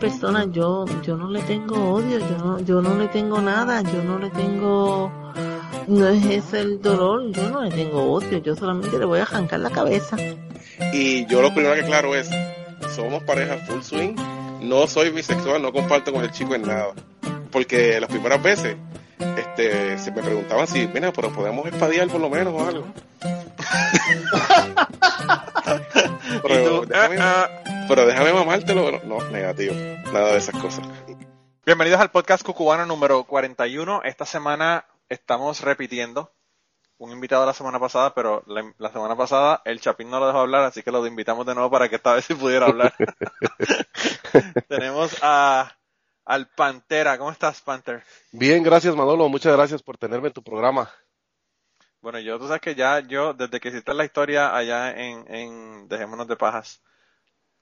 si es de tal persona, yo, yo no le tengo odio, yo no, yo no le tengo nada, yo no le tengo, no es ese el dolor, yo no le tengo odio, yo solamente le voy a arrancar la cabeza. Y yo lo primero que claro es, somos pareja full swing, no soy bisexual, no comparto con el chico en nada. Porque las primeras veces, este, se me preguntaban si, mira, pero podemos espadear por lo menos o algo. pero, pero déjame mamártelo. No, negativo. Nada de esas cosas. Bienvenidos al podcast cucubano número 41. Esta semana estamos repitiendo un invitado la semana pasada, pero la, la, semana pasada el Chapín no lo dejó hablar, así que lo invitamos de nuevo para que esta vez sí pudiera hablar. Tenemos a al Pantera. ¿Cómo estás, Panther? Bien, gracias, Manolo. Muchas gracias por tenerme en tu programa. Bueno, yo, tú sabes que ya, yo, desde que hiciste la historia allá en, en Dejémonos de Pajas,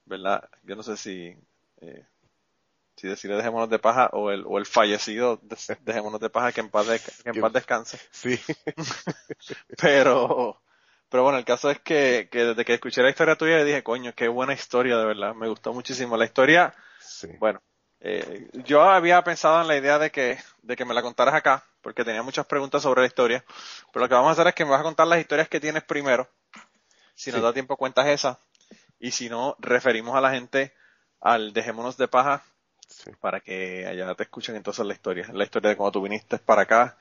¿verdad? Yo no sé si, eh, si decirle Dejémonos de Paja o el, o el fallecido de, Dejémonos de Paja que en paz, de, que en paz descanse. Sí. pero, pero bueno, el caso es que, que desde que escuché la historia tuya dije, coño, qué buena historia, de verdad. Me gustó muchísimo. La historia, Sí. bueno, eh, yo había pensado en la idea de que, de que me la contaras acá, porque tenía muchas preguntas sobre la historia, pero lo que vamos a hacer es que me vas a contar las historias que tienes primero. Si nos Sí. da tiempo, cuentas esa. Y si no, referimos a la gente al Dejémonos de Paja Sí. para que allá te escuchen entonces la historia. La historia de cómo tú viniste para acá,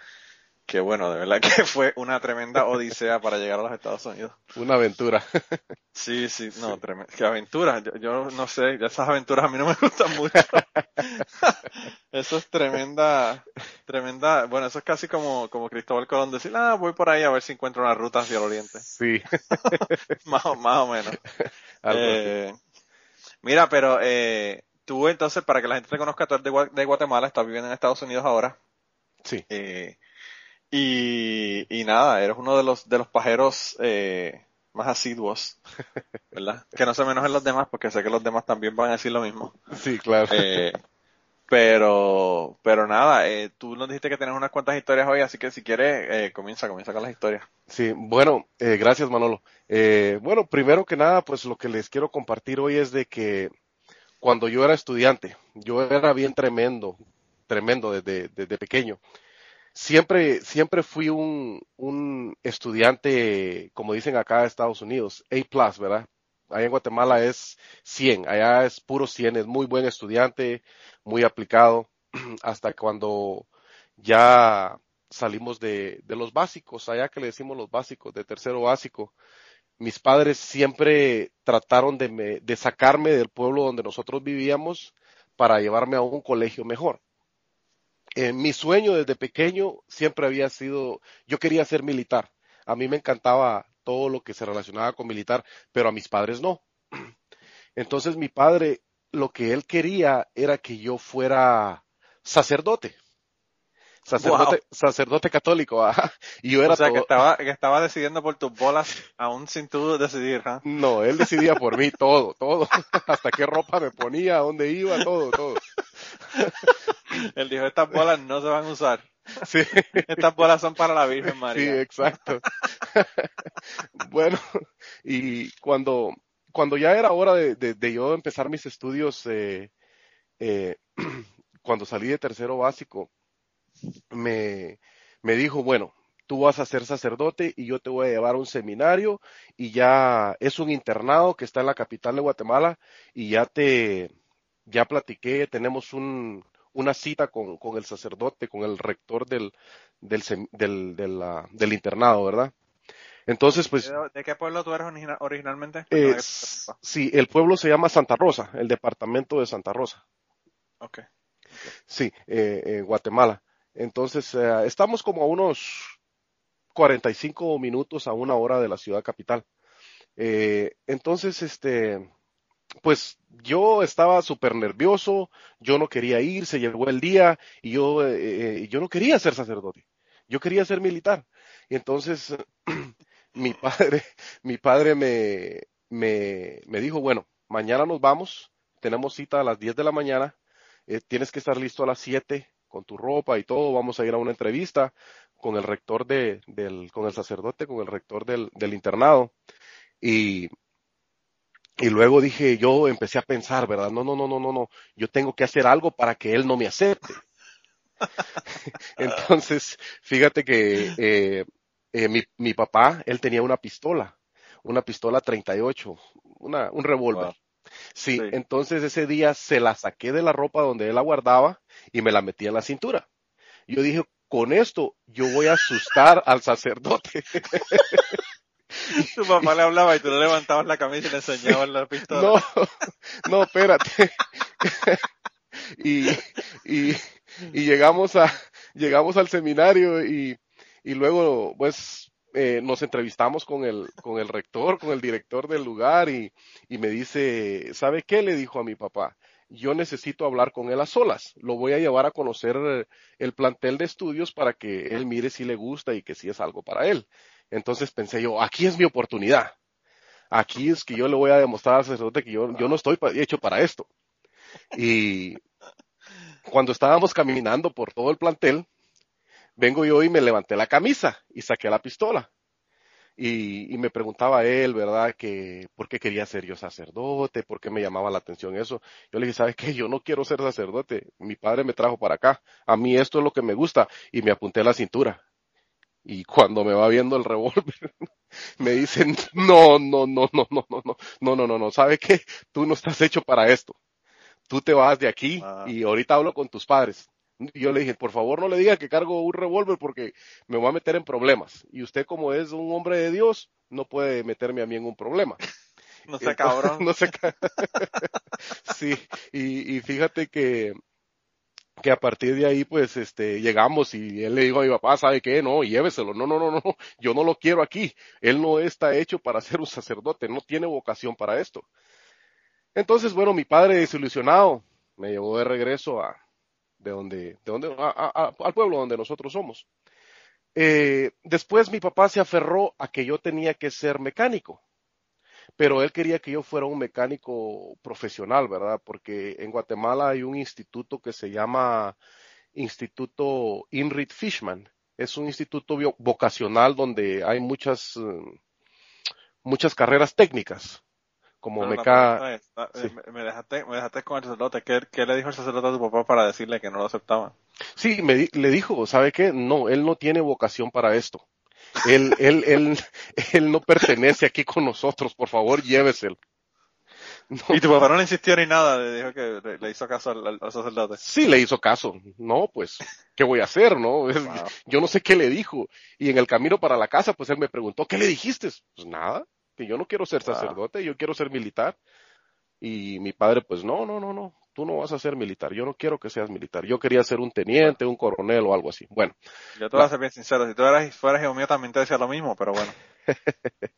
que bueno, de verdad que fue una tremenda odisea para llegar a los Estados Unidos. Una aventura. Sí, sí, no, tremendo. Qué aventuras. Yo, yo no sé, esas aventuras a mí no me gustan mucho. eso es tremenda, tremenda. Bueno, eso es casi como, como Cristóbal Colón decir, ah, voy por ahí a ver si encuentro una ruta hacia el oriente. Sí. más, o- más o menos. Eh, mira, pero eh, tú entonces, para que la gente te conozca, tú eres de Guatemala, estás viviendo en Estados Unidos ahora. Sí. Eh, y, y nada, eres uno de los, de los pajeros eh, más asiduos, ¿verdad? Que no se me enojen los demás, porque sé que los demás también van a decir lo mismo. Sí, claro. Eh, pero, pero nada, eh, tú nos dijiste que tienes unas cuantas historias hoy, así que si quieres, eh, comienza, comienza con las historias. Sí, bueno, eh, gracias Manolo. Eh, bueno, primero que nada, pues lo que les quiero compartir hoy es de que cuando yo era estudiante, yo era bien tremendo, tremendo desde, desde pequeño. Siempre, siempre fui un, un estudiante, como dicen acá en Estados Unidos, A+, ¿verdad? Allá en Guatemala es 100, allá es puro 100, es muy buen estudiante, muy aplicado, hasta cuando ya salimos de, de los básicos, allá que le decimos los básicos, de tercero básico. Mis padres siempre trataron de, de sacarme del pueblo donde nosotros vivíamos para llevarme a un colegio mejor. Eh, mi sueño desde pequeño siempre había sido, yo quería ser militar. A mí me encantaba todo lo que se relacionaba con militar, pero a mis padres no. Entonces mi padre, lo que él quería era que yo fuera sacerdote. Sacerdote, sacerdote católico, ajá. Y yo era o sea, que estaba, que estaba decidiendo por tus bolas, aún sin tú decidir, ¿ah? No, él decidía por mí todo, todo. Hasta qué ropa me ponía, a dónde iba, todo, todo. Él dijo, estas bolas no se van a usar. Sí, Estas bolas son para la Virgen sí, María. exacto. Bueno, y cuando, cuando ya era hora de, de- de yo empezar mis estudios, eh, eh, cuando salí de tercero básico, me, me dijo, bueno, tú vas a ser sacerdote y yo te voy a llevar a un seminario y ya es un internado que está en la capital de Guatemala y ya te, ya platiqué, tenemos un, una cita con, con el sacerdote, con el rector del, del, sem- del, del, del internado, ¿verdad? Entonces, pues, ¿De, qué pueblo tú eres origina- originalmente? eh, sí, el pueblo se llama Santa Rosa, el departamento de Santa Rosa. Ok. Sí, eh, eh, Guatemala. Entonces, eh, estamos como a unos 45 minutos a una hora de la ciudad capital. Eh, entonces, este, pues yo estaba súper nervioso, yo no quería ir, se llegó el día y yo, eh, eh, yo no quería ser sacerdote, yo quería ser militar. Y entonces, mi padre, mi padre me, me, me dijo, bueno, mañana nos vamos, tenemos cita a las 10 de la mañana, eh, tienes que estar listo a las 7 con tu ropa y todo, vamos a ir a una entrevista con el rector de, del, con el sacerdote, con el rector del, del internado. Y, Y luego dije, yo empecé a pensar, ¿verdad? No, no, no, no, no, no, yo tengo que hacer algo para que él no me acepte. Entonces, fíjate que eh, eh, mi, mi, papá, él tenía una pistola, una pistola 38, una, un revólver. Sí, sí, entonces ese día se la saqué de la ropa donde él la guardaba y me la metí en la cintura. Yo dije, con esto yo voy a asustar al sacerdote. Tu papá le hablaba y tú le levantabas la camisa y le enseñabas la pistola. No, no, espérate. y, y, y llegamos a, llegamos al seminario y, y luego, pues, eh, nos entrevistamos con el, con el rector, con el director del lugar y, y me dice, ¿sabe qué? Le dijo a mi papá, yo necesito hablar con él a solas. Lo voy a llevar a conocer el plantel de estudios para que él mire si le gusta y que si es algo para él. Entonces pensé yo, aquí es mi oportunidad. Aquí es que yo le voy a demostrar al sacerdote que yo, yo no estoy hecho para esto. Y cuando estábamos caminando por todo el plantel, vengo yo y me levanté la camisa y saqué la pistola. Y, y, me preguntaba él, ¿verdad? Que por qué quería ser yo sacerdote, por qué me llamaba la atención eso. Yo le dije, ¿sabes qué? Yo no quiero ser sacerdote. Mi padre me trajo para acá. A mí esto es lo que me gusta. Y me apunté la cintura. Y cuando me va viendo el revólver, me dicen, no, no, no, no, no, no, no, no, no, no, no, ¿sabe qué? Tú no estás hecho para esto. Tú te vas de aquí Ah. y ahorita hablo con tus padres. Y yo le dije, por favor no le diga que cargo un revólver porque me voy a meter en problemas. Y usted como es un hombre de Dios, no puede meterme a mí en un problema. No sé, cabrón. no sé. ca- sí, y, y fíjate que, que a partir de ahí, pues, este, llegamos y él le dijo a mi papá, ¿sabe qué? No, lléveselo. No, no, no, no, yo no lo quiero aquí. Él no está hecho para ser un sacerdote, no tiene vocación para esto. Entonces, bueno, mi padre desilusionado me llevó de regreso a, de donde, de donde, a- al pueblo donde nosotros somos. Eh, después mi papá se aferró a que yo tenía que ser mecánico pero él quería que yo fuera un mecánico profesional, ¿verdad? Porque en Guatemala hay un instituto que se llama Instituto Inrit Fishman. Es un instituto vocacional donde hay muchas, eh, muchas carreras técnicas, como Pero meca... es, ah, sí. eh, me, dejaste, me dejaste con el sacerdote. ¿Qué, ¿Qué le dijo el sacerdote a tu papá para decirle que no lo aceptaban? Sí, me di- le dijo, ¿sabe qué? No, él no tiene vocación para esto. Él, él, él, él no pertenece aquí con nosotros, por favor, lléveselo. No. Y tu papá no le insistió ni nada, le dijo que le, le hizo caso al, sacerdote. Sí, le hizo caso. No, pues, ¿qué voy a hacer, no? Wow. Yo no sé qué le dijo. Y en el camino para la casa, pues él me preguntó, ¿qué le dijiste? Pues nada, que yo no quiero ser Wow. sacerdote, yo quiero ser militar. Y mi padre, pues, no, no, no, no, tú no vas a ser militar, yo no quiero que seas militar. Yo quería ser un teniente, un coronel o algo así. Bueno, Yo te voy a ser bien sincero, si tú eras, fueras también te decía lo mismo, pero bueno.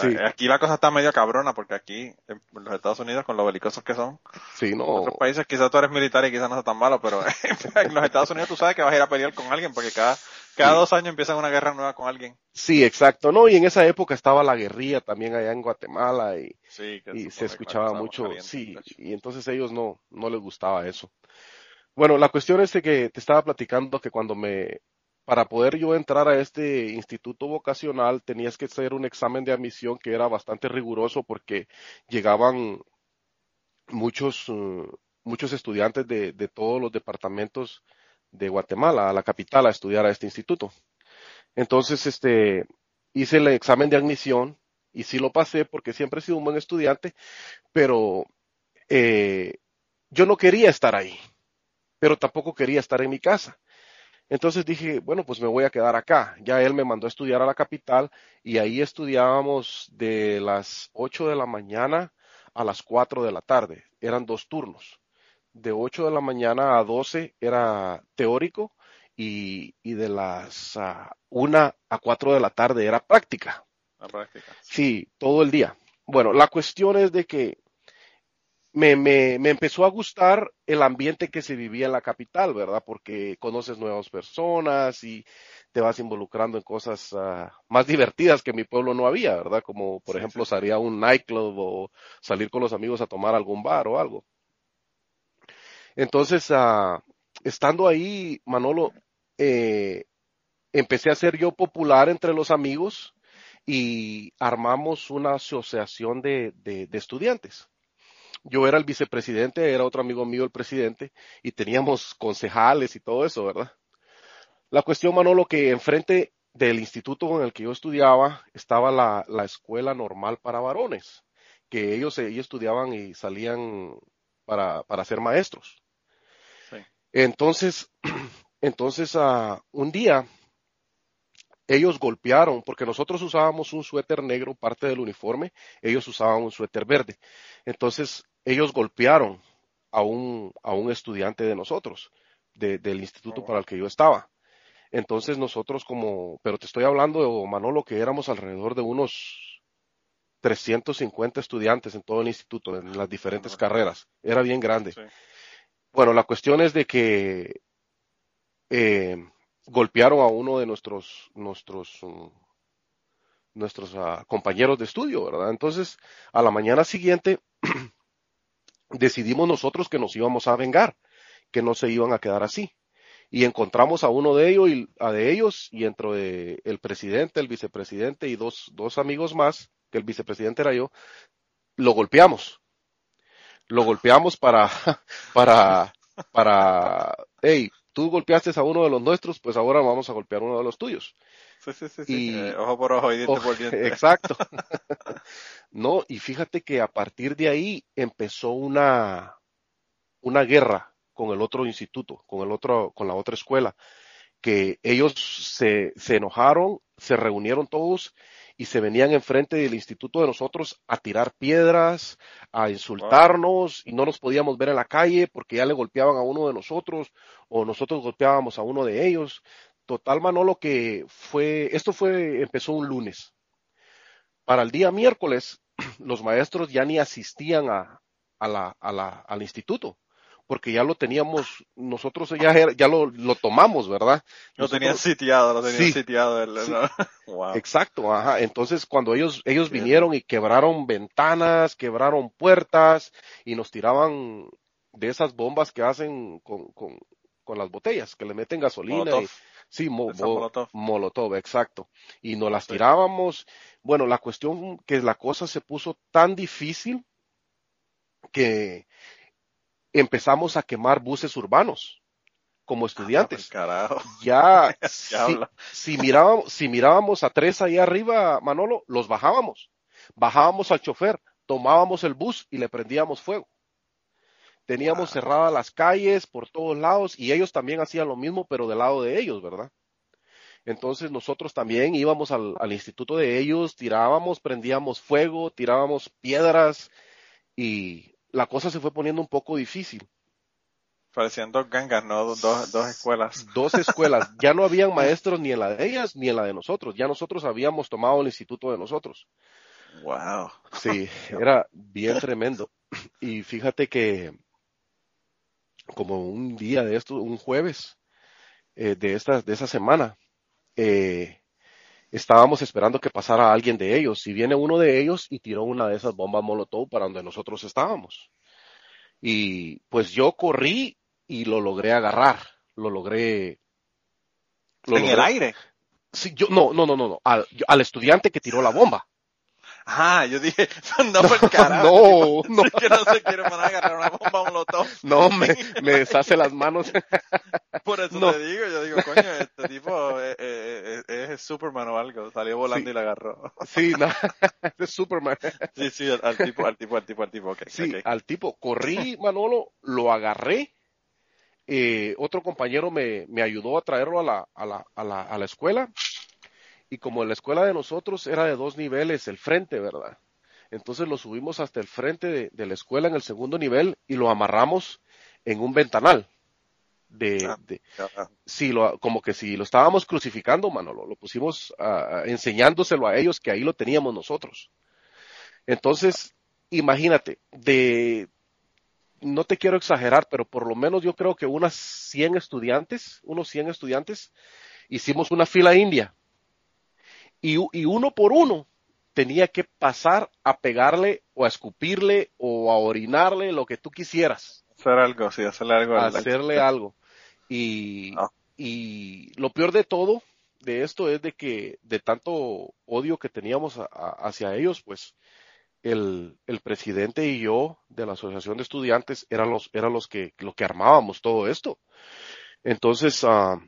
Sí. Aquí la cosa está medio cabrona porque aquí en los Estados Unidos con lo belicosos que son, sí, en otros países quizás tú eres militar y quizás no sea tan malo, pero en los Estados Unidos tú sabes que vas a ir a pelear con alguien porque cada, cada Sí. dos años empiezan una guerra nueva con alguien. sí, exacto, no, y en esa época estaba la guerrilla también allá en Guatemala y, Sí, que y eso se escuchaba mucho, caliente, sí, y entonces ellos no, no les gustaba eso. Bueno, la cuestión es de que te estaba platicando que cuando me, para poder yo entrar a este instituto vocacional tenías que hacer un examen de admisión que era bastante riguroso porque llegaban muchos, eh, muchos estudiantes de, de todos los departamentos de Guatemala a la capital a estudiar a este instituto. Entonces, este, hice el examen de admisión y sí lo pasé porque siempre he sido un buen estudiante, pero eh, yo no quería estar ahí, pero tampoco quería estar en mi casa. Entonces dije, bueno, pues me voy a quedar acá. Ya él me mandó a estudiar a la capital y ahí estudiábamos de las 8 de la mañana a las 4 de la tarde. Eran dos turnos. De 8 de la mañana a 12 era teórico y, y de las uh, 1 a 4 de la tarde era práctica. La práctica. Sí, todo el día. Bueno, la cuestión es de que me, me, me, empezó a gustar el ambiente que se vivía en la capital, ¿verdad? Porque conoces nuevas personas y te vas involucrando en cosas uh, más divertidas que en mi pueblo no había, ¿verdad? Como, por sí, ejemplo, sí. salir a un nightclub o salir con los amigos a tomar algún bar o algo. Entonces, uh, estando ahí, Manolo, eh, empecé a ser yo popular entre los amigos y armamos una asociación de, de, de estudiantes. Yo era el vicepresidente, era otro amigo mío el presidente, y teníamos concejales y todo eso, ¿verdad? La cuestión, Manolo, que enfrente del instituto en el que yo estudiaba estaba la, la escuela normal para varones, que ellos, ellos estudiaban y salían para, para ser maestros. Sí. Entonces, entonces uh, un día ellos golpearon, porque nosotros usábamos un suéter negro, parte del uniforme, ellos usaban un suéter verde. Entonces, ellos golpearon a un, a un estudiante de nosotros, de, del instituto para el que yo estaba. Entonces nosotros como, pero te estoy hablando, Manolo, que éramos alrededor de unos 350 estudiantes en todo el instituto, en las diferentes carreras. Era bien grande. Sí. Bueno, la cuestión es de que eh, golpearon a uno de nuestros, nuestros, um, nuestros uh, compañeros de estudio, ¿verdad? Entonces, a la mañana siguiente, decidimos nosotros que nos íbamos a vengar, que no se iban a quedar así. Y encontramos a uno de ellos y a de ellos, y dentro de el presidente, el vicepresidente y dos, dos amigos más, que el vicepresidente era yo, lo golpeamos. Lo golpeamos para, para, para, hey, tú golpeaste a uno de los nuestros, pues ahora vamos a golpear a uno de los tuyos. Sí, sí, sí, sí. Y- ojo por ojo y diente Oh, por diente. Exacto. no, y fíjate que a partir de ahí empezó una, una guerra con el otro instituto, con el otro, con la otra escuela, que ellos se, se enojaron, se reunieron todos y se venían enfrente del instituto de nosotros a tirar piedras, a insultarnos y no nos podíamos ver en la calle porque ya le golpeaban a uno de nosotros o nosotros golpeábamos a uno de ellos. Total, Manolo, que fue, esto fue, empezó un lunes. Para el día miércoles, los maestros ya ni asistían a, a la, a la, al instituto, porque ya lo teníamos, nosotros ya, era- ya lo, lo tomamos, ¿verdad? Lo tenían sitiado, lo tenían Sí. sitiado. el- Sí. ¿no? Wow. Exacto, ajá. Entonces, cuando ellos, ellos vinieron y quebraron ventanas, quebraron puertas y nos tiraban de esas bombas que hacen con, con, con las botellas, que le meten gasolina Molotov. y, sí, mo- Molotov. Molotov, exacto. Y nos las Sí. tirábamos. Bueno, la cuestión que la cosa se puso tan difícil que empezamos a quemar buses urbanos como estudiantes. Carajo. Ya, si, Diablo. si mirábamos, si mirábamos a tres ahí arriba, Manolo, los bajábamos. Bajábamos al chofer, tomábamos el bus y le prendíamos fuego. Teníamos Wow. cerradas las calles por todos lados y ellos también hacían lo mismo, pero del lado de ellos, ¿verdad? Entonces nosotros también íbamos al, al instituto de ellos, tirábamos, prendíamos fuego, tirábamos piedras y la cosa se fue poniendo un poco difícil. Parecían dos gangas, ¿no? Dos, dos escuelas. Dos escuelas, ya no habían maestros ni en la de ellas ni en la de nosotros, ya nosotros habíamos tomado el instituto de nosotros. Wow. Sí, era bien tremendo. Y fíjate que como un día de esto, un jueves eh, de esta, de esa semana, eh, estábamos esperando que pasara alguien de ellos y viene uno de ellos y tiró una de esas bombas molotov para donde nosotros estábamos. Y pues yo corrí y lo logré agarrar, lo logré. lo en el aire. Sí, yo, no, no, no, no, no, al, yo- al estudiante que tiró la bomba. Ah, yo dije, no, por el carajo. No, no. Sí que no se quiere mandar a agarrar una bomba molotov. No, me, me deshace las manos. Por eso No. te digo, yo digo, coño, este tipo eh, eh, eh, es Superman o algo. Salió volando Sí. y la agarró. Sí, no, es Superman. Sí, sí, al, al tipo, al tipo, al tipo, al tipo, ok. Sí, al tipo, corrí, Manolo, lo agarré. eh, otro compañero me, me ayudó a traerlo a la, a, la, a, la, a la escuela. Y como la escuela de nosotros era de dos niveles, el frente, ¿verdad? Entonces lo subimos hasta el frente de, de la escuela en el segundo nivel y lo amarramos en un ventanal. De, Ah. de- Ah, sí, lo, como que si lo estábamos crucificando, Manolo, lo pusimos ah, enseñándoselo a ellos que ahí lo teníamos nosotros. Entonces, imagínate, de, no te quiero exagerar, pero por lo menos yo creo que unas 100 estudiantes, unos 100 estudiantes, hicimos una fila india. Y, uno por uno tenía que pasar a pegarle o a escupirle o a orinarle lo que tú quisieras Hacer algo, sí, hacerle algo. al- al- hacerle algo. Y, Ah. y lo peor de todo, de esto es de que de tanto odio que teníamos hacia ellos, pues el, el, presidente y yo de la asociación de estudiantes eran los, eran los que, lo que armábamos todo esto. Entonces, uh,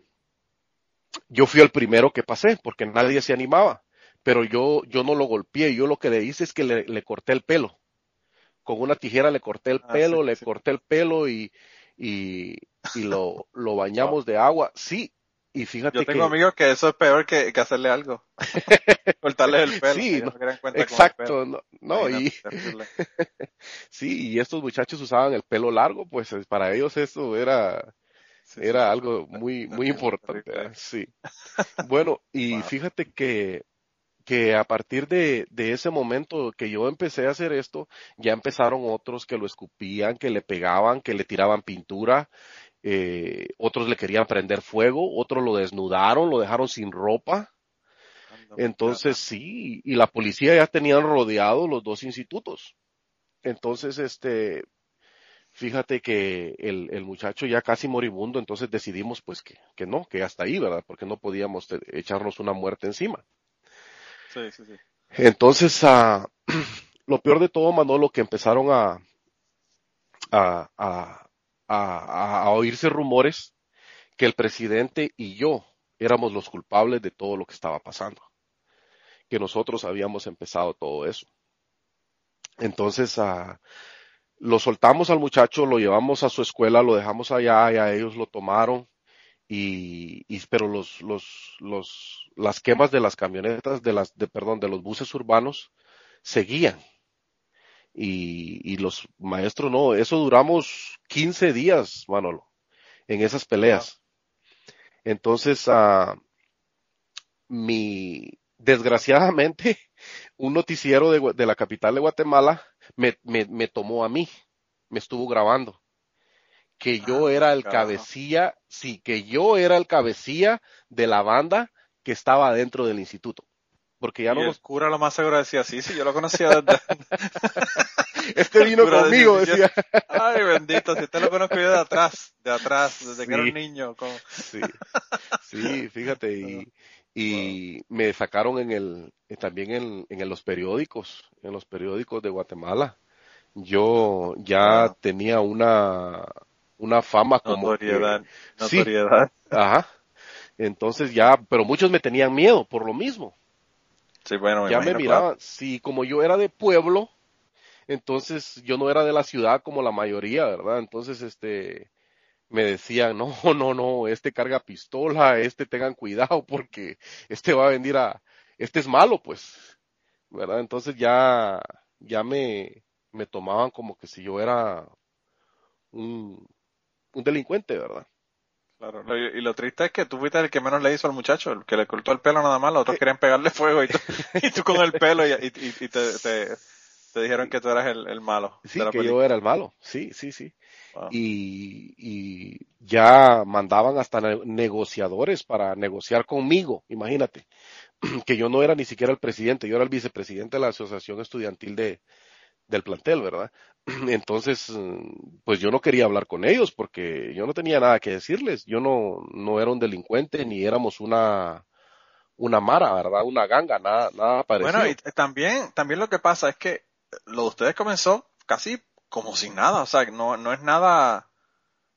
yo fui el primero que pasé porque nadie se animaba, pero yo, yo no lo golpeé, yo lo que le hice es que le, le corté el pelo. Con una tijera le corté el ah, pelo, le corté el pelo y, y, y lo, lo bañamos de agua. Sí, y fíjate Yo tengo amigos que eso es peor que, que hacerle algo. Cortarle el pelo. Sí, no, exacto. No, no y... sí, y estos muchachos usaban el pelo largo, pues para ellos eso era, era algo muy, muy importante. Sí. Bueno, y fíjate que, que a partir de, de ese momento que yo empecé a hacer esto, ya empezaron otros que lo escupían, que le pegaban, que le tiraban pintura, eh, otros le querían prender fuego, otros lo desnudaron, lo dejaron sin ropa. Entonces sí, y la policía ya tenían rodeado los dos institutos. Entonces, este, fíjate que el, el muchacho ya casi moribundo, entonces decidimos pues que, que no, que hasta ahí, ¿verdad? Porque no podíamos echarnos una muerte encima. Sí, sí, sí. Entonces, uh, lo peor de todo, Manolo, que empezaron a, a, a, a, oírse rumores que el presidente y yo éramos los culpables de todo lo que estaba pasando, que nosotros habíamos empezado todo eso. Entonces, uh, lo soltamos al muchacho, lo llevamos a su escuela, lo dejamos allá, y a ellos lo tomaron, y, y pero los, los, los, las quemas de las camionetas, de las, de, perdón, de los buses urbanos, seguían y, y los maestros no, eso duramos 15 días, Manolo, en esas peleas. Entonces, uh, mi, desgraciadamente, un noticiero de, de la capital de Guatemala me, me, me, tomó a mí, me estuvo grabando, que yo ah, era el cabecilla, sí, que yo era el cabecilla de la banda que estaba dentro del instituto. Porque ya no los cura lo más seguro decía sí sí yo lo conocía desde... este vino conmigo decía. ay bendito si usted lo conozco yo de atrás de atrás desde que era un niño sí. Sí fíjate y y me sacaron en el también en, en los periódicos en los periódicos de Guatemala. Yo ya tenía una una fama como notoriedad notoriedad. Ajá. Entonces ya pero muchos me tenían miedo por lo mismo. Bueno, ya me miraban, si como yo era de pueblo, entonces yo no era de la ciudad como la mayoría, ¿verdad? Entonces, este, me decían, no, no, no, este carga pistola, este tengan cuidado porque este va a venir a, este es malo, pues, ¿verdad? Entonces ya, ya me, me tomaban como que si yo era un, un delincuente, ¿verdad? Claro, y lo triste es que tú fuiste el que menos le hizo al muchacho, el que le cortó el pelo nada más, los otros querían pegarle fuego y tú, y tú con el pelo y, y, y te, te, te, dijeron que tú eras el, el malo. Sí, que yo era el malo, sí, sí, sí. Y, y ya mandaban hasta negociadores para negociar conmigo, imagínate, que yo no era ni siquiera el presidente, yo era el vicepresidente de la Asociación Estudiantil de, del plantel, ¿verdad? Entonces, pues yo no quería hablar con ellos porque yo no tenía nada que decirles. Yo no, no era un delincuente ni éramos una, una mara, ¿verdad? Una ganga, nada, nada parecido. Bueno, y también, también lo que pasa es que lo de ustedes comenzó casi como sin nada, o sea, no, no es nada,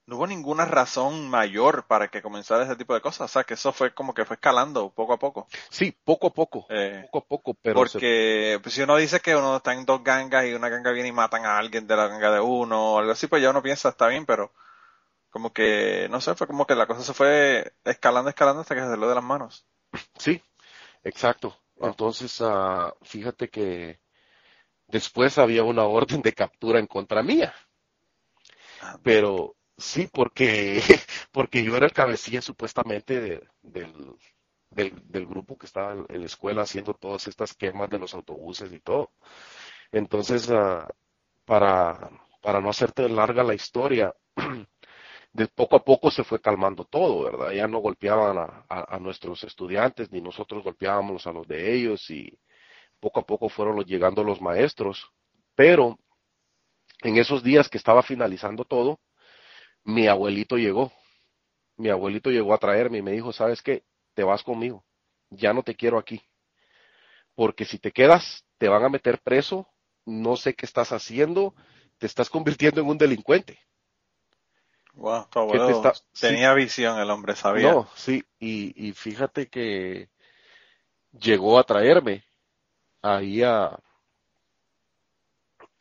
no hubo ninguna razón mayor para que comenzara ese tipo de cosas. O sea, que eso fue como que fue escalando poco a poco. Sí, poco a poco. Eh, poco a poco, pero. Porque pues, si uno dice que uno está en dos gangas y una ganga viene y matan a alguien de la ganga de uno o algo así, pues ya uno piensa, está bien, pero como que, no sé, fue como que la cosa se fue escalando, escalando hasta que se salió de las manos. Sí, exacto. Entonces, uh, fíjate que después había una orden de captura en contra mía. Ah, pero Sí, porque, porque yo era el cabecilla supuestamente del, del, grupo que estaba en, la escuela haciendo todas estas quemas de los autobuses y todo. Entonces, uh, para, para no hacerte larga la historia, de poco a poco se fue calmando todo, ¿verdad? Ya no golpeaban a, a, nuestros estudiantes, ni nosotros golpeábamos a los de ellos, y poco a poco fueron llegando los maestros. Pero en esos días que estaba finalizando todo, mi abuelito llegó. Mi abuelito llegó a traerme y me dijo, ¿sabes qué? Te vas conmigo. ya no te quiero aquí. Porque si te quedas, te van a meter preso, no sé qué estás haciendo, te estás convirtiendo en un delincuente. Wow, tu abuelo está- tenía visión, el hombre sabía. No, sí, y, y fíjate que llegó a traerme ahí a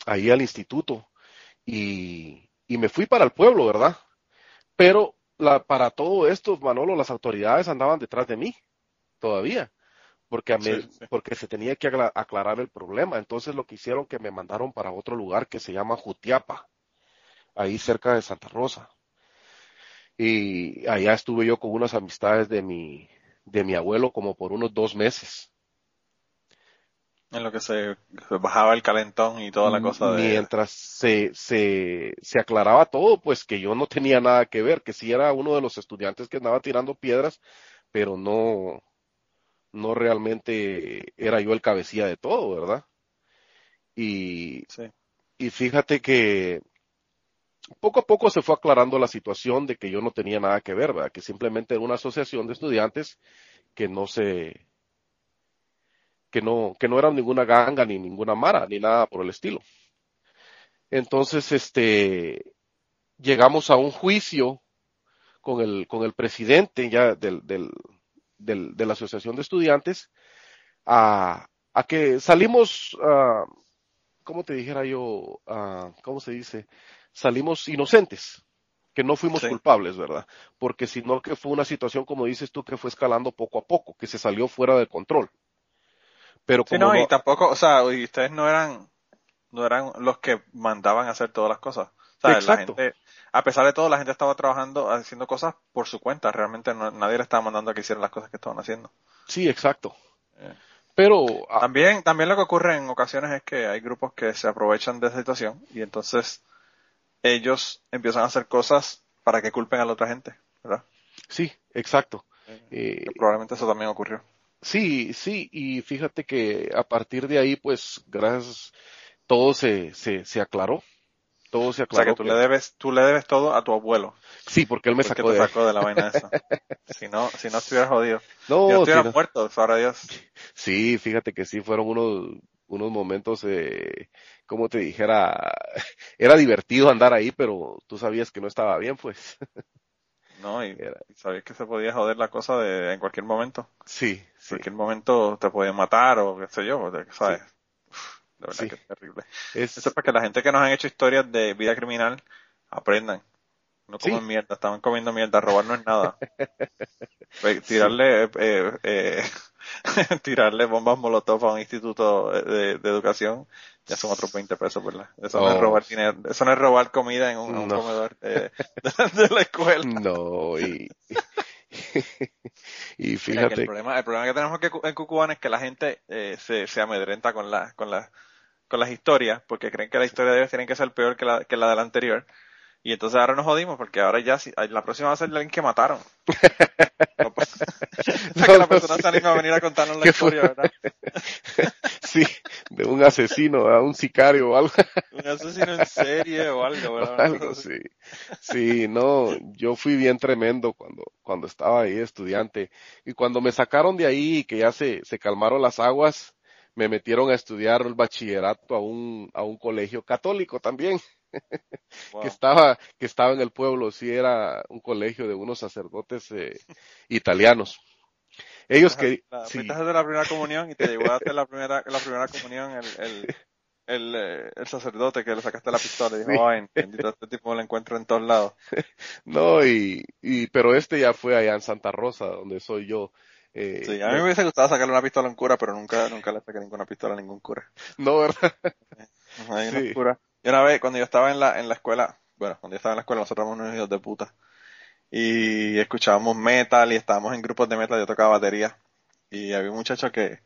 ahí al instituto y, y me fui para el pueblo, ¿verdad? Pero la, para todo esto, Manolo, las autoridades andaban detrás de mí todavía, porque, a Sí, sí. porque se tenía que acla- aclarar el problema. Entonces lo que hicieron que me mandaron para otro lugar que se llama Jutiapa, ahí cerca de Santa Rosa. Y allá estuve yo con unas amistades de mi, de mi abuelo como por unos dos meses. En lo que se, se bajaba el calentón y toda la cosa de... Mientras se, se, se aclaraba todo, pues que yo no tenía nada que ver, que sí era uno de los estudiantes que andaba tirando piedras, pero no, no realmente era yo el cabecilla de todo, ¿verdad? Y, Sí. y fíjate que poco a poco se fue aclarando la situación de que yo no tenía nada que ver, ¿verdad? Que simplemente era una asociación de estudiantes que no se, que no, que no era ninguna ganga ni ninguna mara ni nada por el estilo. Entonces, este, llegamos a un juicio con el, con el presidente ya del, del, del- de la asociación de estudiantes a, a que salimos, ah, ¿cómo te dijera yo? ¿Cómo se dice? Salimos inocentes, que no fuimos Sí. culpables, ¿verdad? Porque si no que fue una situación, como dices tú, que fue escalando poco a poco, que se salió fuera de control. Pero Sí, como no, no- y tampoco, o sea, y ustedes no eran, no eran los que mandaban a hacer todas las cosas. O sea, la gente, a pesar de todo, la gente estaba trabajando, haciendo cosas por su cuenta. Realmente no- nadie le estaba mandando a que hicieran las cosas que estaban haciendo. sí, exacto. Eh. Pero ah, También, también lo que ocurre en ocasiones es que hay grupos que se aprovechan de esa situación y entonces ellos empiezan a hacer cosas para que culpen a la otra gente, ¿verdad? sí, exacto. Eh, Que probablemente eso también ocurrió. Sí, sí, y fíjate que a partir de ahí, pues, gracias, todo se, se, se aclaró. Todo se O sea aclaró. que tú que- le debes, tú le debes todo a tu abuelo, Sí, porque él me porque sacó te de sacó de la vaina esa. Si no, si no estuvieras jodido. No, si sí, estuvieras no. muerto, sabrá Dios. Sí, fíjate que sí, fueron unos, unos momentos, eh, como te dijera, era divertido andar ahí, pero tú sabías que no estaba bien, pues. No, y, Era- y sabías que se podía joder la cosa de, en cualquier momento. Sí, En sí. cualquier momento te podían matar o qué sé yo, ¿sabes? Uf, de verdad Sí. que es terrible. Es, Eso es para que la gente que nos han hecho historias de vida criminal aprendan. No Sí. comen mierda, estaban comiendo mierda, robar no es nada. Tirarle, eh, eh, tirarle bombas molotov a un instituto de, de educación, ya son otros 20 pesos, ¿verdad? Eso no es Oh. robar dinero, eso no es robar comida en un, comedor de, de la escuela. no, y, y Mira, que fíjate, el problema, el problema que tenemos que, en Cucubán es que la gente eh, se, se amedrenta con la, con la, con las historias, porque creen que la historia de ellos tiene que ser peor que la, que la de la anterior. Y entonces ahora nos jodimos, porque ahora ya, si- la próxima va a ser alguien que mataron. No, pues, que la persona se anima a venir a contarnos la historia, ¿verdad? sí, de un asesino, a un sicario o algo. Un asesino en serie o algo, ¿verdad? Algo, sí. Sí, no, yo fui bien tremendo cuando, cuando estaba ahí estudiante. Y cuando me sacaron de ahí, que ya se, se calmaron las aguas, me metieron a estudiar el bachillerato a un, a un colegio católico también, Wow. que estaba, que estaba en el pueblo, sí era un colegio de unos sacerdotes eh, italianos. Ellos que, La- sí, la primera comunión y te llegó a la primera, la primera comunión el, el, el, eh, el sacerdote que le sacaste la pistola y dijo, Sí. ay, bendito, este tipo lo encuentro en todos lados. no, y, y, pero este ya fue allá en Santa Rosa, donde soy yo. Eh, Sí, a mí me hubiese gustado sacarle una pistola a un cura, pero nunca, nunca le saqué ninguna pistola a ningún cura. No, ¿verdad? No hay Sí. unos curas. Y una vez, cuando yo estaba en la, en la escuela, bueno, cuando yo estaba en la escuela, nosotros éramos unos hijos de puta. Y escuchábamos metal y estábamos en grupos de metal, yo tocaba batería. Y había un muchacho que,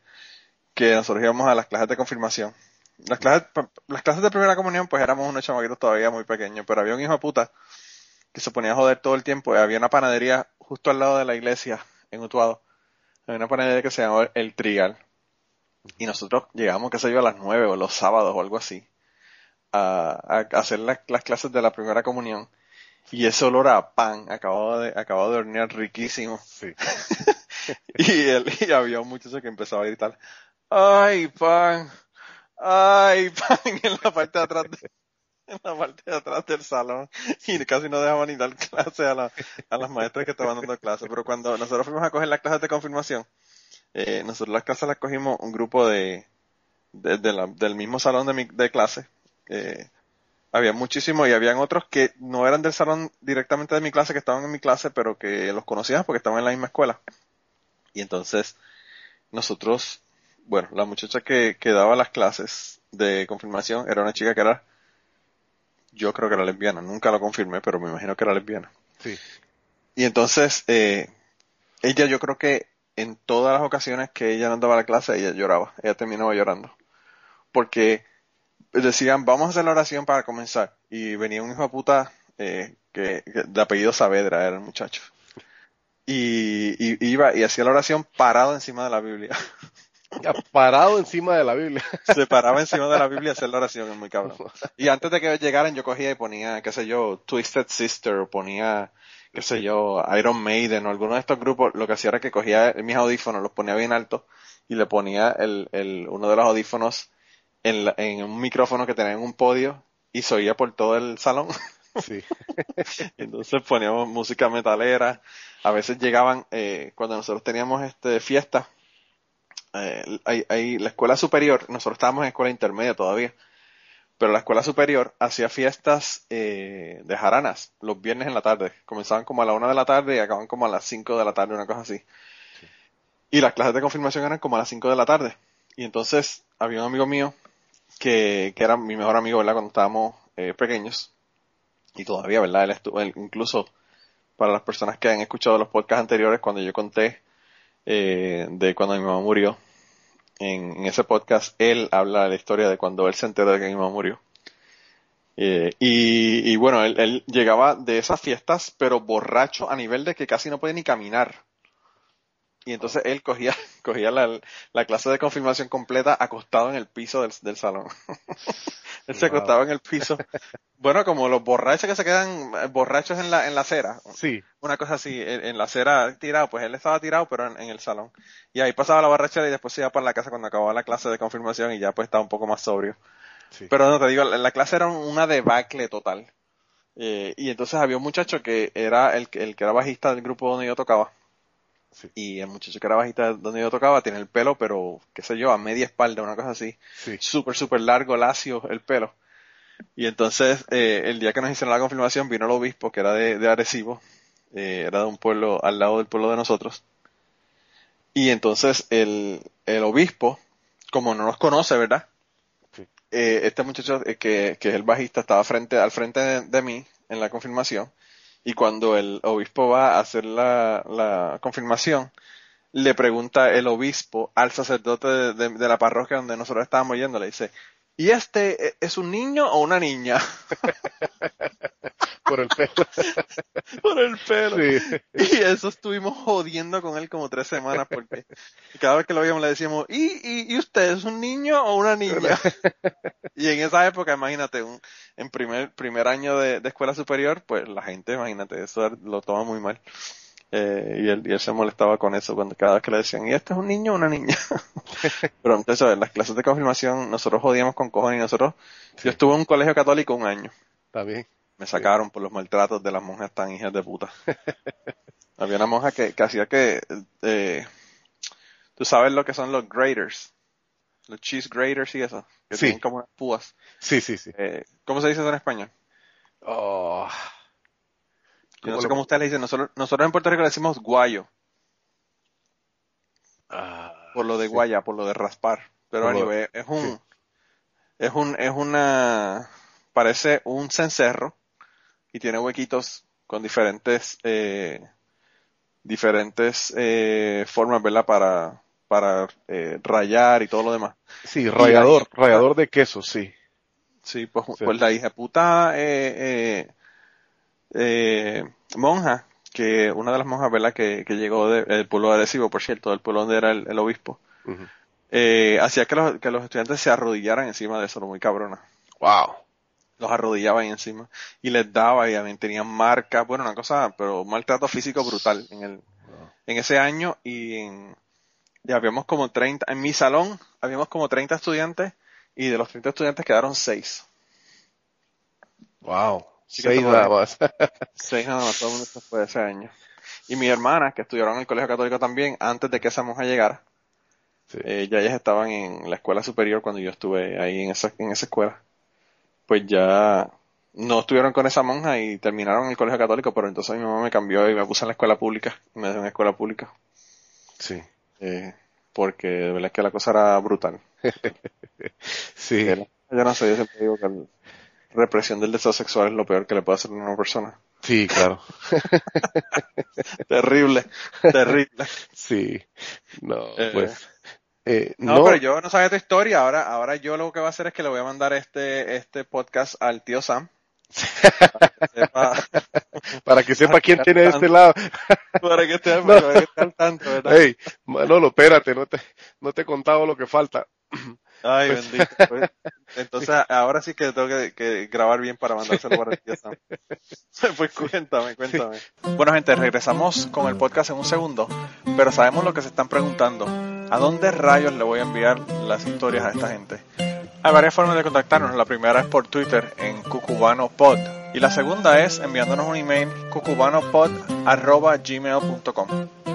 que nosotros íbamos a las clases de confirmación. Las clases, las clases de primera comunión, pues éramos unos chamaquitos todavía muy pequeños, pero había un hijo de puta que se ponía a joder todo el tiempo. Y había una panadería justo al lado de la iglesia, en Utuado. Había una panadería que se llamaba El Trigal. Y nosotros llegamos, qué sé yo, a las nueve o los sábados o algo así, a, a hacer las, las clases de la primera comunión. Y ese olor a pan, acabado de, acabado de hornear riquísimo. Sí. y, él, y había un muchacho que empezaba a gritar, ¡ay, pan! ¡ay, pan! en la parte de atrás de, en la parte de atrás del salón y casi no dejaban ni dar clase a, la, a las maestras que estaban dando clase. Pero cuando nosotros fuimos a coger las clases de confirmación, eh, nosotros las clases las cogimos un grupo de, de, de la, del mismo salón de, mi, de clase. Eh, había muchísimos y habían otros que no eran del salón directamente de mi clase, que estaban en mi clase, pero que los conocíamos porque estaban en la misma escuela. Y entonces nosotros, bueno, la muchacha que, que daba las clases de confirmación era una chica que era yo creo que era lesbiana, nunca lo confirmé, pero me imagino que era lesbiana. Sí. Y entonces, eh, ella yo creo que en todas las ocasiones que ella no daba la clase, ella lloraba, ella terminaba llorando. Porque decían, vamos a hacer la oración para comenzar. Y venía un hijo de puta eh, que, que de apellido Saavedra era el muchacho. Y, y iba y hacía la oración parado encima de la Biblia. Parado encima de la Biblia. Se paraba encima de la Biblia a hacer la oración, es muy cabrón. Y antes de que llegaran, yo cogía y ponía, qué sé yo, Twisted Sister, o ponía, qué sé yo, Iron Maiden, o alguno de estos grupos, lo que hacía era que cogía mis audífonos, los ponía bien alto, y le ponía el, el, uno de los audífonos en, la- en un micrófono que tenía en un podio, y se oía por todo el salón. Sí. Entonces poníamos música metalera. A veces llegaban, eh, cuando nosotros teníamos este fiesta, eh, la escuela superior, nosotros estábamos en escuela intermedia todavía, pero la escuela superior hacía fiestas eh, de jaranas los viernes en la tarde. Comenzaban como a la una de la tarde y acababan como a las cinco de la tarde, una cosa así. Y las clases de confirmación eran como a las cinco de la tarde. Y entonces había un amigo mío que, que era mi mejor amigo, ¿verdad? Cuando estábamos eh, pequeños. Y todavía, ¿verdad? Él estuvo, él- incluso para las personas que han escuchado los podcasts anteriores, cuando yo conté eh, de cuando mi mamá murió, en, ese podcast él habla de la historia de cuando él se enteró de que mi mamá murió. Eh, y, y bueno, él, él llegaba de esas fiestas, pero borracho a nivel de que casi no podía ni caminar. Y entonces él cogía, cogía la, la clase de confirmación completa acostado en el piso del, del salón. él se Wow. acostaba en el piso. Bueno, como los borrachos que se quedan eh, borrachos en la, en la acera. Sí. Una cosa así, en, en la acera tirado, pues él estaba tirado, pero en, en el salón. Y ahí pasaba la borrachera y después se iba para la casa cuando acababa la clase de confirmación y ya pues estaba un poco más sobrio. Sí. Pero no, te digo, la, la clase era una debacle total. Eh, y entonces había un muchacho que era el, que- el que era bajista del grupo donde yo tocaba. Sí. Y el muchacho que era bajista donde yo tocaba tiene el pelo, pero qué sé yo, a media espalda, una cosa así. Sí. Súper, súper largo, lacio el pelo. Y entonces, eh, el día que nos hicieron la confirmación, vino el obispo, que era de, de Arecibo, eh, era de un pueblo al lado del pueblo de nosotros. Y entonces el, el obispo, como no nos conoce, ¿verdad? Sí. Eh, este muchacho que, que es el bajista estaba frente, al frente de, de mí en la confirmación. Y cuando el obispo va a hacer la, confirmación, le pregunta el obispo al sacerdote de, de- de la parroquia donde nosotros estábamos yendo, le dice, ¿y este eh, es un niño o una niña? Por el pelo. Por el pelo. Sí. Y eso estuvimos jodiendo con él como tres semanas porque cada vez que lo veíamos le decíamos, ¿y, y, y usted es un niño o una niña? Y en esa época, imagínate, un, en primer, primer año de, de escuela superior, pues la gente, imagínate, eso lo toma muy mal. Eh, y, él, y él se molestaba con eso cuando cada vez que le decían, ¿y este es un niño o una niña? Pero entonces, en las clases de confirmación, nosotros jodíamos con cojones y nosotros, yo estuve en un colegio católico un año. Está bien. Me sacaron por los maltratos de las monjas tan hijas de puta. Había una monja que, que hacía que, eh, tú sabes lo que son los graters, los cheese graters y eso, que Sí. tienen como unas púas. Sí, sí, sí. Eh, ¿Cómo se dice eso en español? Oh. Yo no ¿Cómo sé lo- cómo ustedes le dicen. Nosotros, nosotros en Puerto Rico le decimos guayo, Ah, por lo de sí. guaya, por lo de raspar. Pero anyway, es un, sí. es un, es una, parece un cencerro y tiene huequitos con diferentes, eh, diferentes, eh, formas, ¿verdad? Para, para, eh, rayar y todo lo demás. Sí, rallador, ahí- rallador de queso, sí. Sí, pues, Sí. pues la hija puta eh, eh, eh, monja, que una de las monjas, ¿verdad? Que, que llegó de- del pueblo de Arecibo, por cierto, del pueblo donde era el, el obispo, eh, hacía que los, que los estudiantes se arrodillaran encima de eso, muy cabrona. Wow. Los arrodillaba ahí encima y les daba y también tenían marcas, bueno, una cosa, pero un maltrato físico brutal en el, en ese año y en, y habíamos como 30, en mi salón habíamos como 30 estudiantes y de los 30 estudiantes quedaron 6. Wow. Sí Seis nada más. 6 nada más, todo el mundo se fue ese año. Y mi hermana, que estudiaron en el colegio católico también, antes de que esa monja llegara, Sí. eh, ya ellas estaban en la escuela superior cuando yo estuve ahí en esa, en esa escuela. Pues ya no estuvieron con esa monja y terminaron en el colegio católico, pero entonces mi mamá me cambió y me puso en la escuela pública, me dejó en la escuela pública, Sí. eh, porque de verdad es que la cosa era brutal. Sí. Yo no sé, yo siempre digo que represión del deseo sexual es lo peor que le puede hacer a una persona. Sí, claro. Terrible, terrible. Sí. No, Eh, pues. eh, No, no, pero yo no sabía tu historia. Ahora, ahora yo lo que voy a hacer es que le voy a mandar este, este podcast al tío Sam. Para que sepa, para que sepa quién tiene de este lado. para que esté, No. para que esté al tanto, ¿verdad? Hey, Manolo, espérate, no te, no te he contado lo que falta. Ay, pues- bendito. pues. Entonces, ahora sí que tengo que, que grabar bien para mandárselo para el tío Sam. Pues cuéntame, cuéntame. Bueno, gente, regresamos con el podcast en un segundo, pero sabemos lo que se están preguntando. ¿A dónde rayos le voy a enviar las historias a esta gente? Hay varias formas de contactarnos. La primera es por Twitter en cucubanopod. Y la segunda es enviándonos un email cucubanopod.gmail.com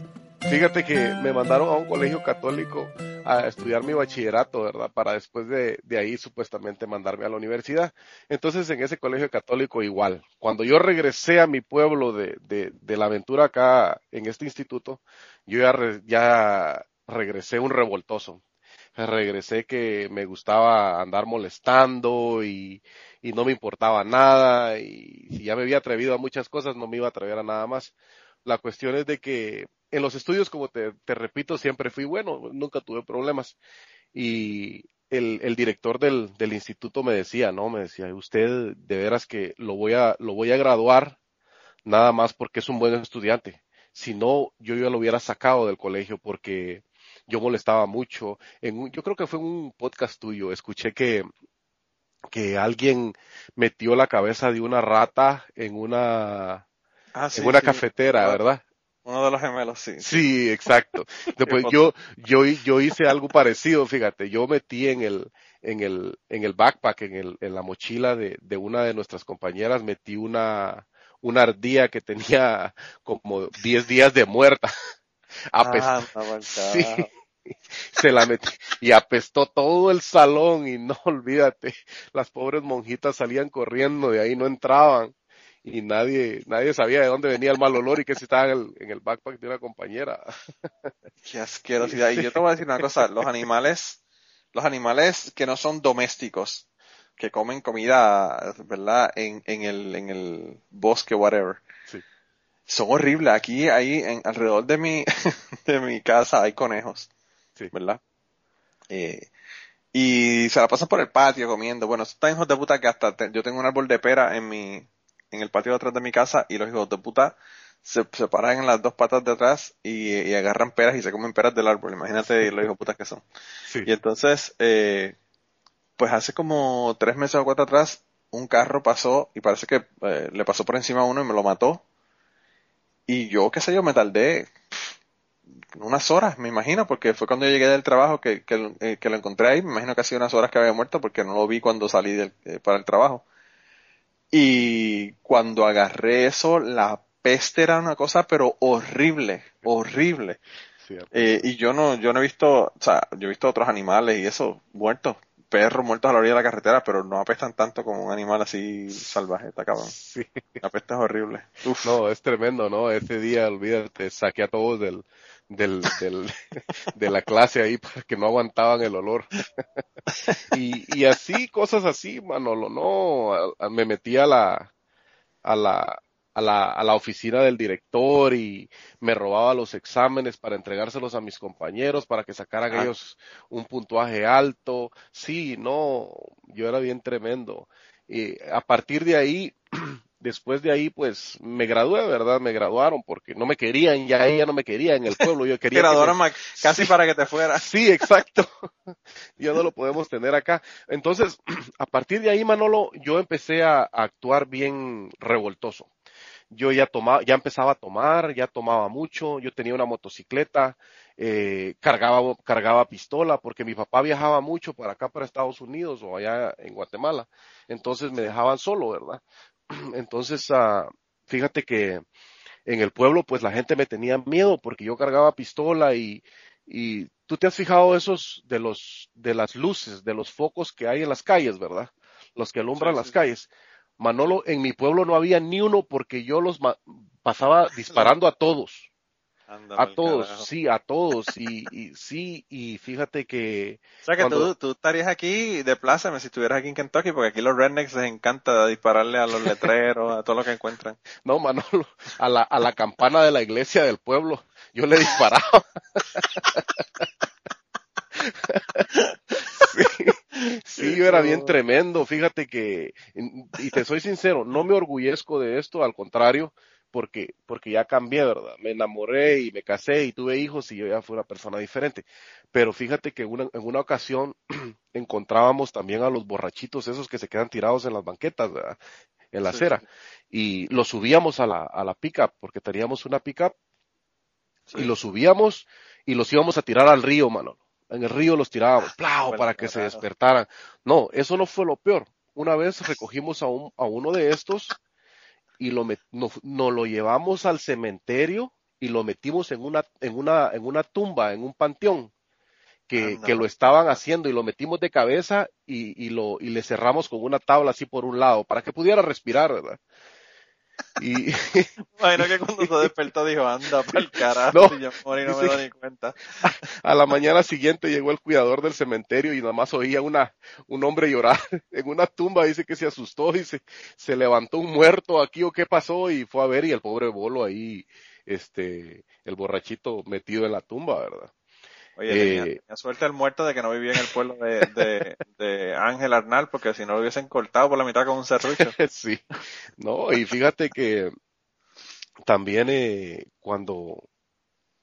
Fíjate que me mandaron a un colegio católico a estudiar mi bachillerato, ¿verdad? Para después de, de ahí supuestamente mandarme a la universidad. Entonces en ese colegio católico igual. Cuando yo regresé a mi pueblo de, de, de la aventura acá en este instituto, yo ya, re- ya regresé un revoltoso. Regresé que me gustaba andar molestando y, y no me importaba nada y si ya me había atrevido a muchas cosas no me iba a atrever a nada más. La cuestión es de que en los estudios, como te, te repito, siempre fui bueno, nunca tuve problemas. Y el, el director del, del instituto me decía, ¿no? Me decía, usted de veras que lo voy a, lo voy a graduar nada más porque es un buen estudiante. Si no, yo ya lo hubiera sacado del colegio porque yo molestaba mucho. En un- yo creo que fue un podcast tuyo, escuché que, que alguien metió la cabeza de una rata en una, Ah, en una sí. cafetera, ¿verdad? Uno de los gemelos, sí. Sí, exacto. Después yo, yo, yo hice algo parecido, fíjate, yo metí en el, en el, en el backpack, en el, en la mochila de, de una de nuestras compañeras, metí una, una ardilla que tenía como 10 días de muerta. Apestó, Ah, sí, se la metí y apestó todo el salón y no olvídate, las pobres monjitas salían corriendo de ahí, no entraban y nadie, nadie sabía de dónde venía el mal olor y que si estaba en el, en el backpack de una compañera. Qué asquerosidad. Y yo te voy a decir una cosa, los animales, los animales que no son domésticos, que comen comida, ¿verdad? En, en el, en el bosque, whatever. Sí. Son horribles. Aquí, ahí, en, alrededor de mi, de mi casa hay conejos. Sí. ¿Verdad? Eh, y se la pasan por el patio comiendo. Bueno, están hijos de puta que hasta te- yo tengo un árbol de pera en mi, en el patio de atrás de mi casa y los hijos de puta se, se paran en las dos patas de atrás y, y agarran peras y se comen peras del árbol. Imagínate los hijos de putas que son. Sí. Y entonces, eh, pues hace como tres meses o cuatro atrás, un carro pasó y parece que eh, le pasó por encima a uno y me lo mató. Y yo, qué sé yo, me tardé unas horas, me imagino, porque fue cuando yo llegué del trabajo que, que, lo- eh, que lo encontré ahí. Me imagino que ha sido unas horas que había muerto porque no lo vi cuando salí del- eh, para el trabajo. Y cuando agarré eso, la peste era una cosa, pero horrible, horrible. Eh, y yo no, yo no he visto, o sea, yo he visto otros animales y eso, muertos, perros muertos a la orilla de la carretera, pero no apestan tanto como un animal así salvaje, está cabrón. Sí. La peste es horrible. Uf. No, es tremendo, ¿no? Ese día, olvídate, saqué a todos del, del, del, de la clase ahí para que no aguantaban el olor. Y, y así, cosas así, Manolo, no, A- a- me metí a la, a la, a la, a la oficina del director y me robaba los exámenes para entregárselos a mis compañeros para que sacaran Ah. ellos un puntuaje alto. Sí, no, yo era bien tremendo. Y a partir de ahí, después de ahí, pues me gradué, ¿verdad? Me graduaron porque no me querían, ya ella no me quería en el pueblo, yo quería me- Graduaron casi Sí. para que te fueras. Sí, exacto. ya no lo podemos tener acá. Entonces, a partir de ahí, Manolo, yo empecé a, a actuar bien revoltoso. Yo ya tomaba, ya empezaba a tomar, ya tomaba mucho, yo tenía una motocicleta, eh, cargaba, cargaba pistola, porque mi papá viajaba mucho para acá, para Estados Unidos o allá en Guatemala. Entonces me dejaban solo, ¿verdad? Entonces, ah, fíjate que en el pueblo, pues la gente me tenía miedo porque yo cargaba pistola y, y tú te has fijado esos de los, de las luces, de los focos que hay en las calles, ¿verdad? Los que alumbran Sí, las calles. Manolo, en mi pueblo no había ni uno porque yo los ma- pasaba disparando a todos, A todos, carajo. sí, a todos, y, y sí, y fíjate que, O sea que Cuando- tú, tú estarías aquí de pláceme si estuvieras aquí en Kentucky, porque aquí los rednecks les encanta dispararle a los letreros, a todo lo que encuentran. no, Manolo, a la, a la campana de la iglesia del pueblo, yo le disparaba. Sí, sí, yo era bien tremendo, fíjate que, y te soy sincero, no me orgullezco de esto, al contrario, porque, porque ya cambié, ¿verdad? Me enamoré y me casé y tuve hijos y yo ya fui una persona diferente. Pero fíjate que una- en una ocasión encontrábamos también a los borrachitos esos que se quedan tirados en las banquetas, ¿verdad? En la Sí, acera. sí. Y los subíamos a la, a la pickup, porque teníamos una pickup Sí. y los subíamos y los íbamos a tirar al río, mano. En el río los tirábamos, ¡plau! Bueno, para que se despertaran. No, eso no fue lo peor. Una vez recogimos a, un, a uno de estos y lo nos, nos lo llevamos al cementerio y lo metimos en una, en una, en una tumba, en un panteón, que, que lo estaban haciendo y lo metimos de cabeza y, y lo, y le cerramos con una tabla así por un lado, para que pudiera respirar, ¿verdad? Y, Imagino que cuando se despertó dijo, anda pa'l carajo, No, yo morí no me doy ni cuenta. A la mañana siguiente llegó el cuidador del cementerio y nada más oía una, un hombre llorar en una tumba, dice que se asustó y se, se levantó un muerto aquí o qué pasó y fue a ver y el pobre bolo ahí, este, el borrachito metido en la tumba, ¿verdad? Oye, tenía, Eh, tenía suerte el muerto de que no vivía en el pueblo de, de, de Ángel Arnal, porque si no lo hubiesen cortado por la mitad con un serrucho. sí, no, y fíjate que también eh, cuando,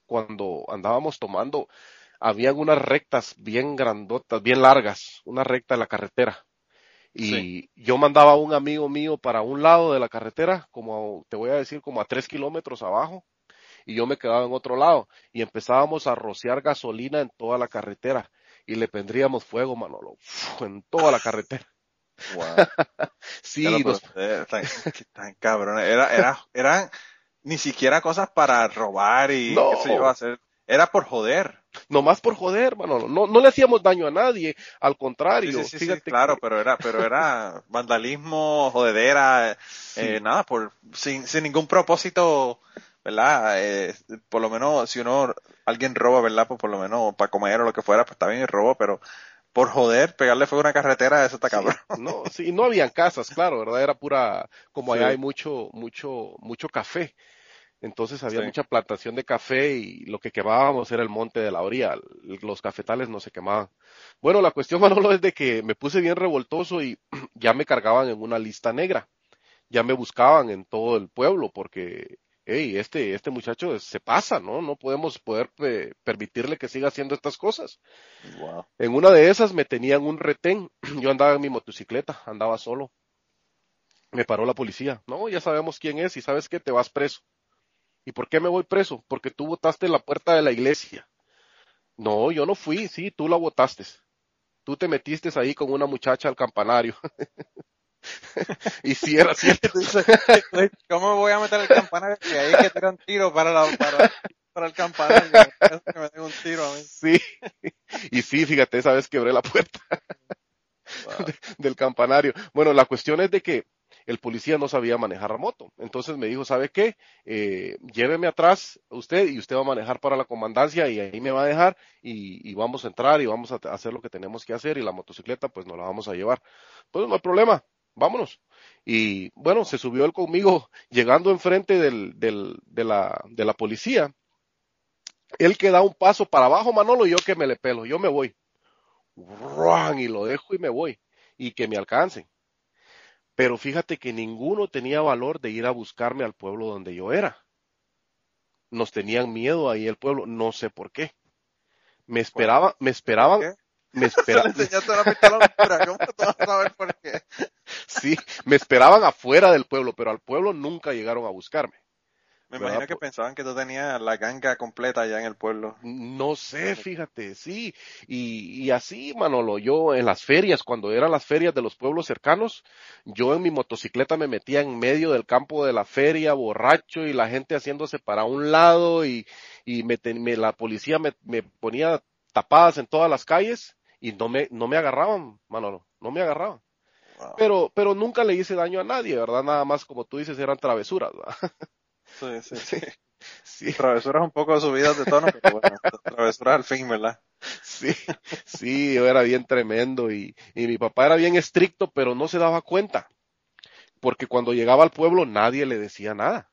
cuando andábamos tomando, habían unas rectas bien grandotas, bien largas, una recta en la carretera. Y Sí. yo mandaba a un amigo mío para un lado de la carretera, como te voy a decir, como a tres kilómetros abajo, y yo me quedaba en otro lado, y empezábamos a rociar gasolina en toda la carretera, y le prendríamos fuego, Manolo, en toda la carretera. Wow. Sí, lo nos- tan, cabrón. Era, era, eran ni siquiera cosas para robar y No. qué sé yo hacer. Era por joder. nomás por joder, Manolo, no, no le hacíamos daño a nadie, al contrario, Sí, sí, sí, claro, que- pero era, pero era vandalismo, jodedera, eh, nada, por, sin, sin ningún propósito, ¿verdad? Eh, por lo menos, si uno, alguien roba, ¿verdad? Pues por lo menos para comer o lo que fuera, pues está bien el robo, pero por joder, pegarle fuego a una carretera, eso está Sí, cabrón. no, sí, no habían casas, claro, ¿verdad? Era pura, como allá Sí. hay mucho, mucho, mucho café. Entonces había Sí. mucha plantación de café y lo que quemábamos era el monte de la orilla. Los cafetales no se quemaban. Bueno, la cuestión, Manolo, es de que me puse bien revoltoso y ya me cargaban en una lista negra. Ya me buscaban en todo el pueblo porque, hey, este, este muchacho se pasa, ¿no? No podemos poder eh, permitirle que siga haciendo estas cosas. Wow. En una de esas me tenían un retén. Yo andaba en mi motocicleta, andaba solo. Me paró la policía. No, ya sabemos quién es y sabes qué, te vas preso. ¿Y por qué me voy preso? Porque tú votaste la puerta de la iglesia. No, yo no fui, sí, tú la votaste. Tú te metiste ahí con una muchacha al campanario. y si era cierto. ¿Cómo me voy a meter el campanario? Que ahí es que tiran tiro para, la, para, para el campanario. Es que me den un tiro a mí. Sí. Y sí, fíjate, esa vez quebré la puerta. Wow. del campanario. Bueno, la cuestión es de que el policía no sabía manejar la moto. Entonces me dijo, ¿sabe qué? Eh, lléveme atrás usted y usted va a manejar para la comandancia y ahí me va a dejar y, y vamos a entrar y vamos a hacer lo que tenemos que hacer y la motocicleta pues nos la vamos a llevar. Pues no hay problema. Vámonos. Y bueno, se subió él conmigo llegando enfrente del, del, de, la, de la policía. Él que da un paso para abajo, Manolo, yo que me le pelo, yo me voy. Y lo dejo y me voy. Y que me alcancen. Pero fíjate que ninguno tenía valor de ir a buscarme al pueblo donde yo era. Nos tenían miedo ahí el pueblo, no sé por qué. Me esperaba, me esperaban, me esperaban. Sí, me esperaban afuera del pueblo, pero al pueblo nunca llegaron a buscarme. Me imagino que pensaban que tú tenías la ganga completa allá en el pueblo. No sé, fíjate, sí. Y, y así, Manolo, yo en las ferias, cuando eran las ferias de los pueblos cercanos, yo en mi motocicleta me metía en medio del campo de la feria, borracho, y la gente haciéndose para un lado, y, y me, la policía me, me ponía tapadas en todas las calles, y no me, no me agarraban, Manolo, no me agarraban. Pero, pero nunca le hice daño a nadie, ¿verdad? Nada más, como tú dices, eran travesuras, ¿verdad? Sí, sí, sí. sí. Travesuras un poco subidas de tono, pero bueno, travesuras al fin, ¿verdad? Sí, sí, yo era bien tremendo y, y mi papá era bien estricto, pero no se daba cuenta. Porque cuando llegaba al pueblo nadie le decía nada.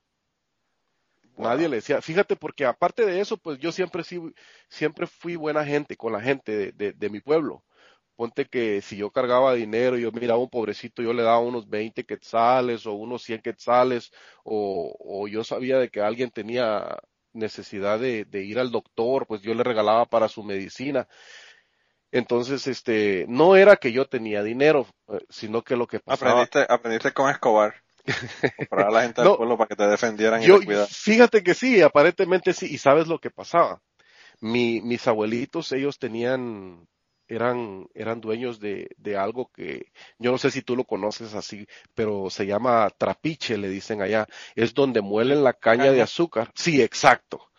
Nadie le decía, fíjate, porque aparte de eso, pues yo siempre, siempre fui buena gente con la gente de, mi pueblo ponte que si yo cargaba dinero yo miraba a un pobrecito, yo le daba unos 20 quetzales o unos 100 quetzales, o, yo sabía de que alguien tenía necesidad de, ir al doctor, pues yo le regalaba para su medicina. Entonces, este, no era que yo tenía dinero, eh, sino que lo que pasaba. Aprendiste con Escobar. Para la gente del pueblo para que te defendieran y te Fíjate que sí, aparentemente sí, y sabes lo que pasaba. Mi, mis abuelitos, ellos tenían eran, eran dueños de, de algo que yo no sé si tú lo conoces así, pero se llama trapiche, le dicen allá. Es donde muelen la caña de azúcar. Sí, exacto.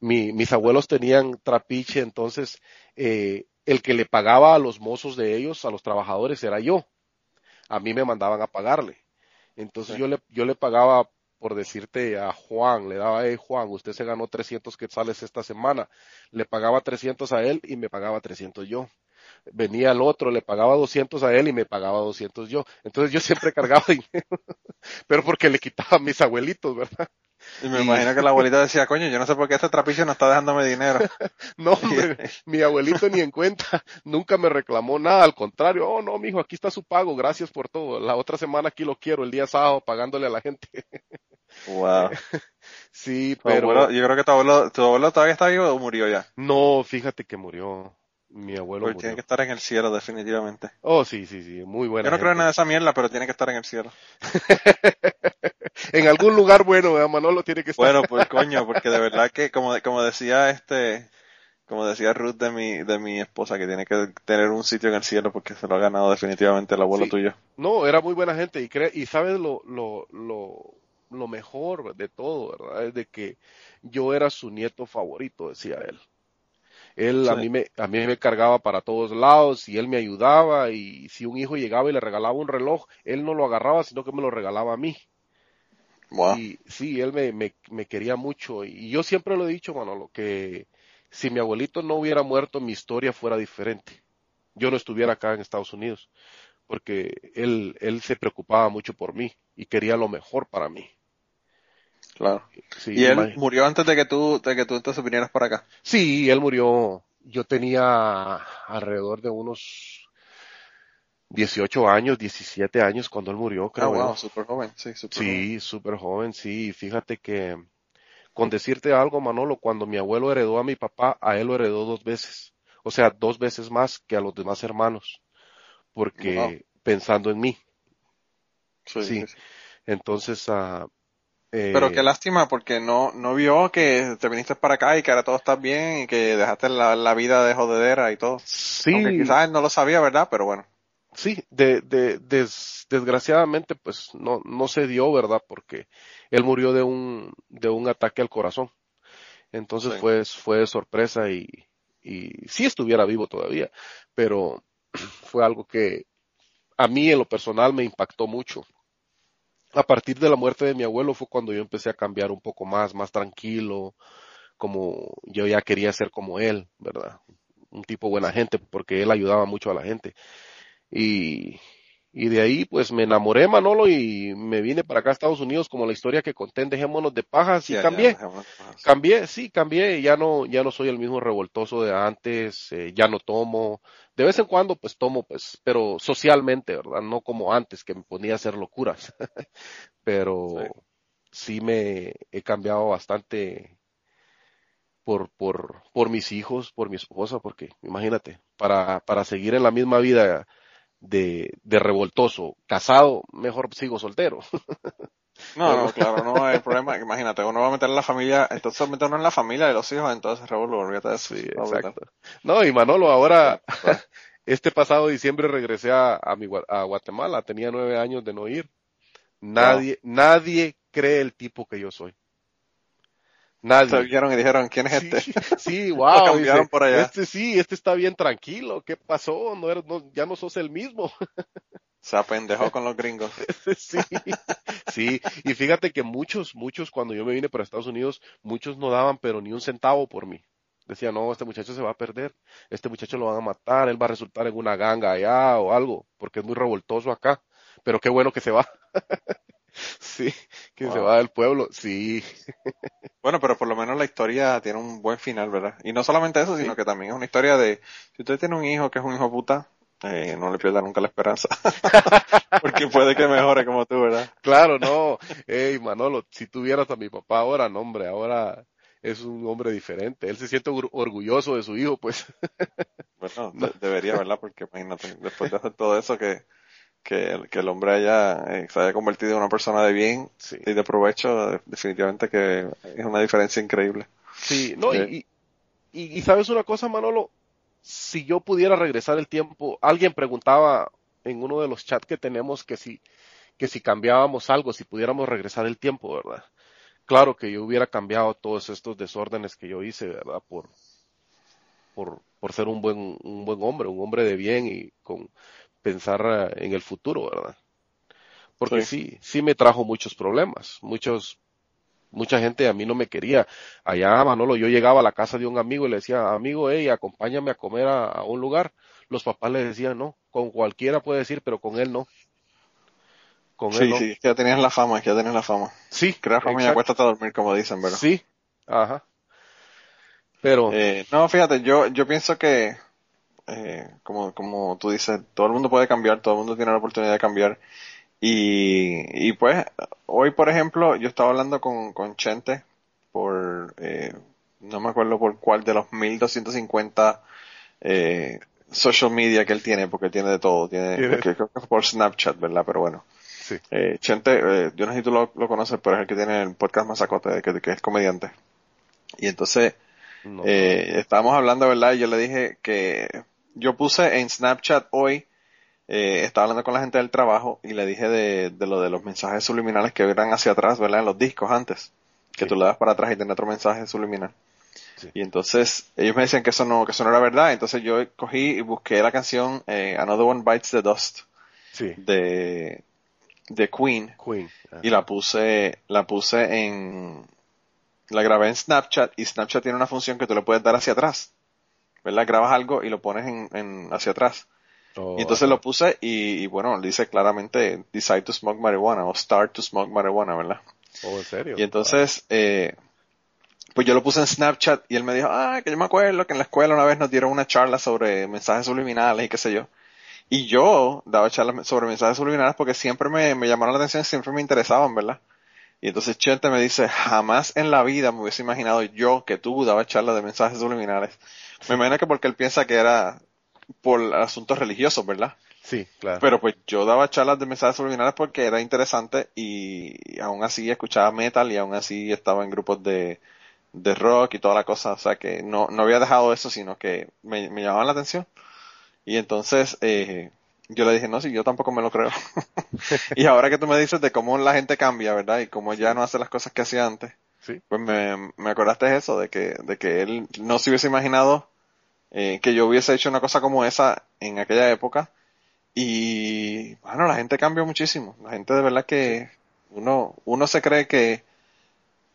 Mi, mis abuelos tenían trapiche, entonces eh, el que le pagaba a los mozos de ellos, a los trabajadores, era yo. A mí me mandaban a pagarle. Entonces yo, le, yo le pagaba por decirte a Juan, le daba, hey Juan, usted se ganó 300 quetzales esta semana, le pagaba 300 a él y me pagaba 300 yo venía el otro, le pagaba 200 a él y me pagaba 200 yo. Entonces yo siempre cargaba dinero, pero porque le quitaba a mis abuelitos, ¿verdad? Y me imagino que la abuelita decía, coño, yo no sé por qué este trapiche no está dejándome dinero. no, mi abuelito ni en cuenta, nunca me reclamó nada, al contrario, oh no, mijo, aquí está su pago, gracias por todo. La otra semana aquí lo quiero, el día sábado, pagándole a la gente. Wow. sí, pero... yo creo que tu abuelo, tu abuelo todavía está vivo o murió ya. No, fíjate que murió mi abuelo. tiene que estar en el cielo, definitivamente. Oh, sí, sí, sí, muy buena. Yo no creo en nada de esa mierda, pero tiene que estar en el cielo. en algún lugar bueno, Manolo tiene que estar. Bueno, pues coño, porque de verdad que, como, como decía este, como decía Ruth de mi, de mi esposa, que tiene que tener un sitio en el cielo porque se lo ha ganado definitivamente el abuelo tuyo. No, era muy buena gente y cree, y sabes lo, lo, lo, lo mejor de todo, ¿verdad? Es de que yo era su nieto favorito, decía él. Él a mí me, a mí me cargaba para todos lados y él me ayudaba y si un hijo llegaba y le regalaba un reloj, él no lo agarraba, sino que me lo regalaba a mí. Y sí, él me, me, me quería mucho y yo siempre lo he dicho, Manolo, que si mi abuelito no hubiera muerto, mi historia fuera diferente. Yo no estuviera acá en Estados Unidos, porque él, él se preocupaba mucho por mí y quería lo mejor para mí. Claro. ¿Y él murió antes de que tú, de que tú entonces vinieras para acá? Sí, él murió. Yo tenía alrededor de unos 18 años, 17 años cuando él murió, creo. Ah, wow, súper joven, sí, súper Sí, súper joven, sí. Fíjate que, con decirte algo, Manolo, cuando mi abuelo heredó a mi papá, a él lo heredó dos veces. O sea, dos veces más que a los demás hermanos. Porque pensando en mí. Sí. sí. Entonces, uh, pero qué eh, lástima porque no, no vio que te viniste para acá y que ahora todo está bien y que dejaste la, vida de jodedera y todo. Sí. Aunque quizás él no lo sabía, ¿verdad? Pero bueno. Sí, de, de, desgraciadamente pues no, no se dio, ¿verdad? Porque él murió de un, de un ataque al corazón. Entonces fue, fue sorpresa y, y sí estuviera vivo todavía, pero fue algo que a mí en lo personal me impactó mucho a partir de la muerte de mi abuelo fue cuando yo empecé a cambiar un poco más, más tranquilo, como yo ya quería ser como él, ¿verdad? Un tipo buena gente, porque él ayudaba mucho a la gente. Y, Y de ahí pues me enamoré Manolo y me vine para acá a Estados Unidos como la historia que conté Dejémonos de Pajas y Ya, cambié. pajas. Cambié, sí, cambié, ya no, ya no soy el mismo revoltoso de antes, eh, ya no tomo, de vez en cuando pues tomo, pues, pero socialmente, ¿verdad? No como antes que me ponía a hacer locuras, pero sí. me he cambiado bastante por, por, por mis hijos, por mi esposa, porque imagínate, para, para seguir en la misma vida de, de revoltoso, casado, mejor sigo soltero. No, no, claro, no hay problema. Imagínate, uno va a meter en la familia, entonces mete uno en la familia de los hijos, entonces revuelvo, olvídate de. Sí, exacto. No, y Manolo, ahora, este pasado diciembre regresé a, a, mi, a Guatemala, tenía nueve años de no ir. Nadie, nadie cree el tipo que yo soy. Se Nadie. vieron y dijeron, ¿quién es Sí, este? sí, Lo wow, cambiaron dice, por allá. este sí, este está bien tranquilo, ¿qué pasó? No eres, no, ya no sos el mismo. Se apendejó con los gringos. Sí, sí, y fíjate que muchos, muchos cuando yo me vine para Estados Unidos, muchos no daban pero ni un centavo por mí. Decían, no, este muchacho se va a perder, este muchacho lo van a matar, él va a resultar en una ganga allá o algo, porque es muy revoltoso acá, pero qué bueno que se va. Sí, que se va del pueblo, sí, Bueno, pero por lo menos la historia tiene un buen final, ¿verdad? Y no solamente eso, sino Sí. que también es una historia de, si usted tiene un hijo que es un hijo puta, eh, no le pierda nunca la esperanza. Porque puede que mejore como tú, ¿verdad? claro, no, hey Manolo, si tuvieras a mi papá ahora, no hombre, ahora es un hombre diferente, él se siente or- orgulloso de su hijo, pues, Bueno, de- debería, ¿verdad? Porque imagínate, después de hacer todo eso, que, que, el, que el hombre haya, eh, se haya convertido en una persona de bien sí. y de provecho, eh, definitivamente que es una diferencia increíble. Sí, no, Sí. Y, y, y sabes una cosa, Manolo, si yo pudiera regresar el tiempo, alguien preguntaba en uno de los chats que tenemos que si, que si cambiábamos algo, si pudiéramos regresar el tiempo, ¿verdad? Claro que yo hubiera cambiado todos estos desórdenes que yo hice, ¿verdad? Por, por, por ser un buen, un buen hombre, un hombre de bien y con pensar eh, en el futuro, ¿verdad? Porque sí, sí me trajo muchos problemas, muchos, mucha gente a mí no me quería. Allá, Manolo, yo llegaba a la casa de un amigo y le decía, amigo, hey, acompáñame a comer a, a un lugar. Los papás le decían, no, con cualquiera puede decir, pero con él no. Con él Sí, no. sí, ya tenías la fama, ya tenías la fama. Sí, Crear fama y acuéstate a dormir, como dicen, ¿verdad? Sí, ajá. Pero, Eh, no, fíjate, yo, yo pienso que, eh, como, como tú dices, todo el mundo puede cambiar, todo el mundo tiene la oportunidad de cambiar. Y, y pues, hoy, por ejemplo, yo estaba hablando con, con Chente por, eh, no me acuerdo por cuál de los 1250 eh, social media que él tiene, porque tiene de todo, tiene, creo que es por Snapchat, ¿verdad? Pero bueno. sí, Eh, Chente, eh, yo no sé si tú lo, lo conoces, pero es el que tiene el podcast Mazacote, que, que es comediante. Y entonces, no, eh, estábamos hablando, ¿verdad? Y yo le dije que yo puse en Snapchat hoy, eh, estaba hablando con la gente del trabajo y le dije de, de lo de los mensajes subliminales que eran hacia atrás, ¿verdad? En los discos antes, que Sí. tú le das para atrás y tiene otro mensaje subliminal. Sí. Y entonces ellos me decían que eso no, que eso no era verdad, entonces yo cogí y busqué la canción eh, Another One Bites the Dust sí, de, de Queen Queen. ajá. y la puse, la puse en, la grabé en Snapchat y Snapchat tiene una función que tú le puedes dar hacia atrás, ¿verdad? Grabas algo y lo pones en, en hacia atrás. Oh, Y entonces lo puse y, y bueno, dice claramente decide to smoke marijuana o start to smoke marijuana, ¿verdad? oh, en serio. Y entonces, eh, pues yo lo puse en Snapchat y él me dijo, ah, que yo me acuerdo que en la escuela una vez nos dieron una charla sobre mensajes subliminales y qué sé yo. Y yo daba charlas sobre mensajes subliminales porque siempre me, me llamaron la atención, siempre me interesaban, ¿verdad? Y entonces Chente me dice, jamás en la vida me hubiese imaginado yo que tú dabas charlas de mensajes subliminales. Me imagino que porque él piensa que era por asuntos religiosos, ¿verdad? Sí, claro. Pero pues yo daba charlas de mensajes subliminales porque era interesante y aún así escuchaba metal y aún así estaba en grupos de, de rock y toda la cosa. O sea que no, no había dejado eso, sino que me, me llamaban la atención. Y entonces eh, yo le dije, no, si yo tampoco me lo creo. y ahora que tú me dices de cómo la gente cambia, ¿verdad? Y cómo ya no hace las cosas que hacía antes, Sí. pues me, me acordaste de eso, de que, de que él no se hubiese imaginado eh, que yo hubiese hecho una cosa como esa en aquella época. Y bueno, la gente cambió muchísimo. La gente de verdad que uno, uno se cree que,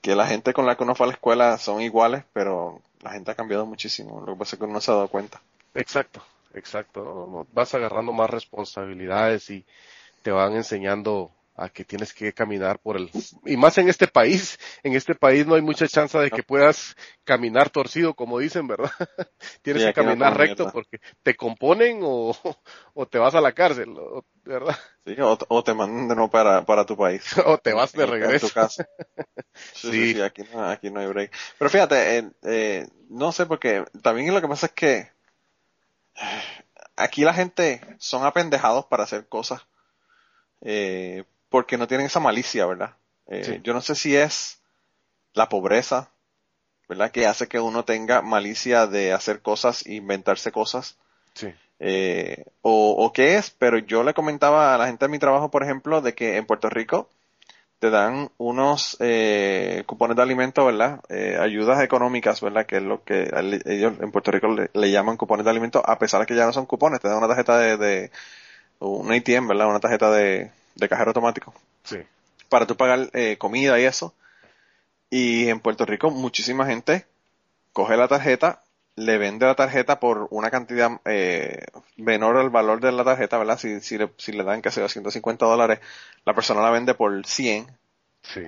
que la gente con la que uno fue a la escuela son iguales, pero la gente ha cambiado muchísimo. Lo que pasa es que uno no se ha dado cuenta. Exacto, exacto. Vas agarrando más responsabilidades y te van enseñando a que tienes que caminar por el y más en este país en este país no hay mucha chance de que puedas caminar torcido como dicen verdad tienes Sí, que no caminar recto mierda. porque te componen o, o te vas a la cárcel verdad Sí, o, o te mandan de nuevo para, para tu país. o te vas de En- en regreso tu casa. Sí, sí, Sí. sí, aquí no, aquí no hay break. Pero fíjate, eh, eh, no sé porque también lo que pasa es que aquí la gente son apendejados para hacer cosas eh, porque no tienen esa malicia, ¿verdad? Eh, Sí. Yo no sé si es la pobreza, ¿verdad? Que hace que uno tenga malicia de hacer cosas, e inventarse cosas sí eh, o, o qué es, pero yo le comentaba a la gente de mi trabajo, por ejemplo, de que en Puerto Rico te dan unos eh, cupones de alimento, ¿verdad? Eh, ayudas económicas, ¿verdad? Que es lo que el- ellos en Puerto Rico le, le llaman cupones de alimento, a pesar de que ya no son cupones, te dan una tarjeta de, de un ATM, ¿verdad? Una tarjeta de, de cajero automático sí para tú pagar eh, comida y eso. Y en Puerto Rico muchísima gente coge la tarjeta, le vende la tarjeta por una cantidad eh, menor al valor de la tarjeta, ¿verdad? Si, si, le, si le dan, que sea 150 dólares, la persona la vende por 100 sí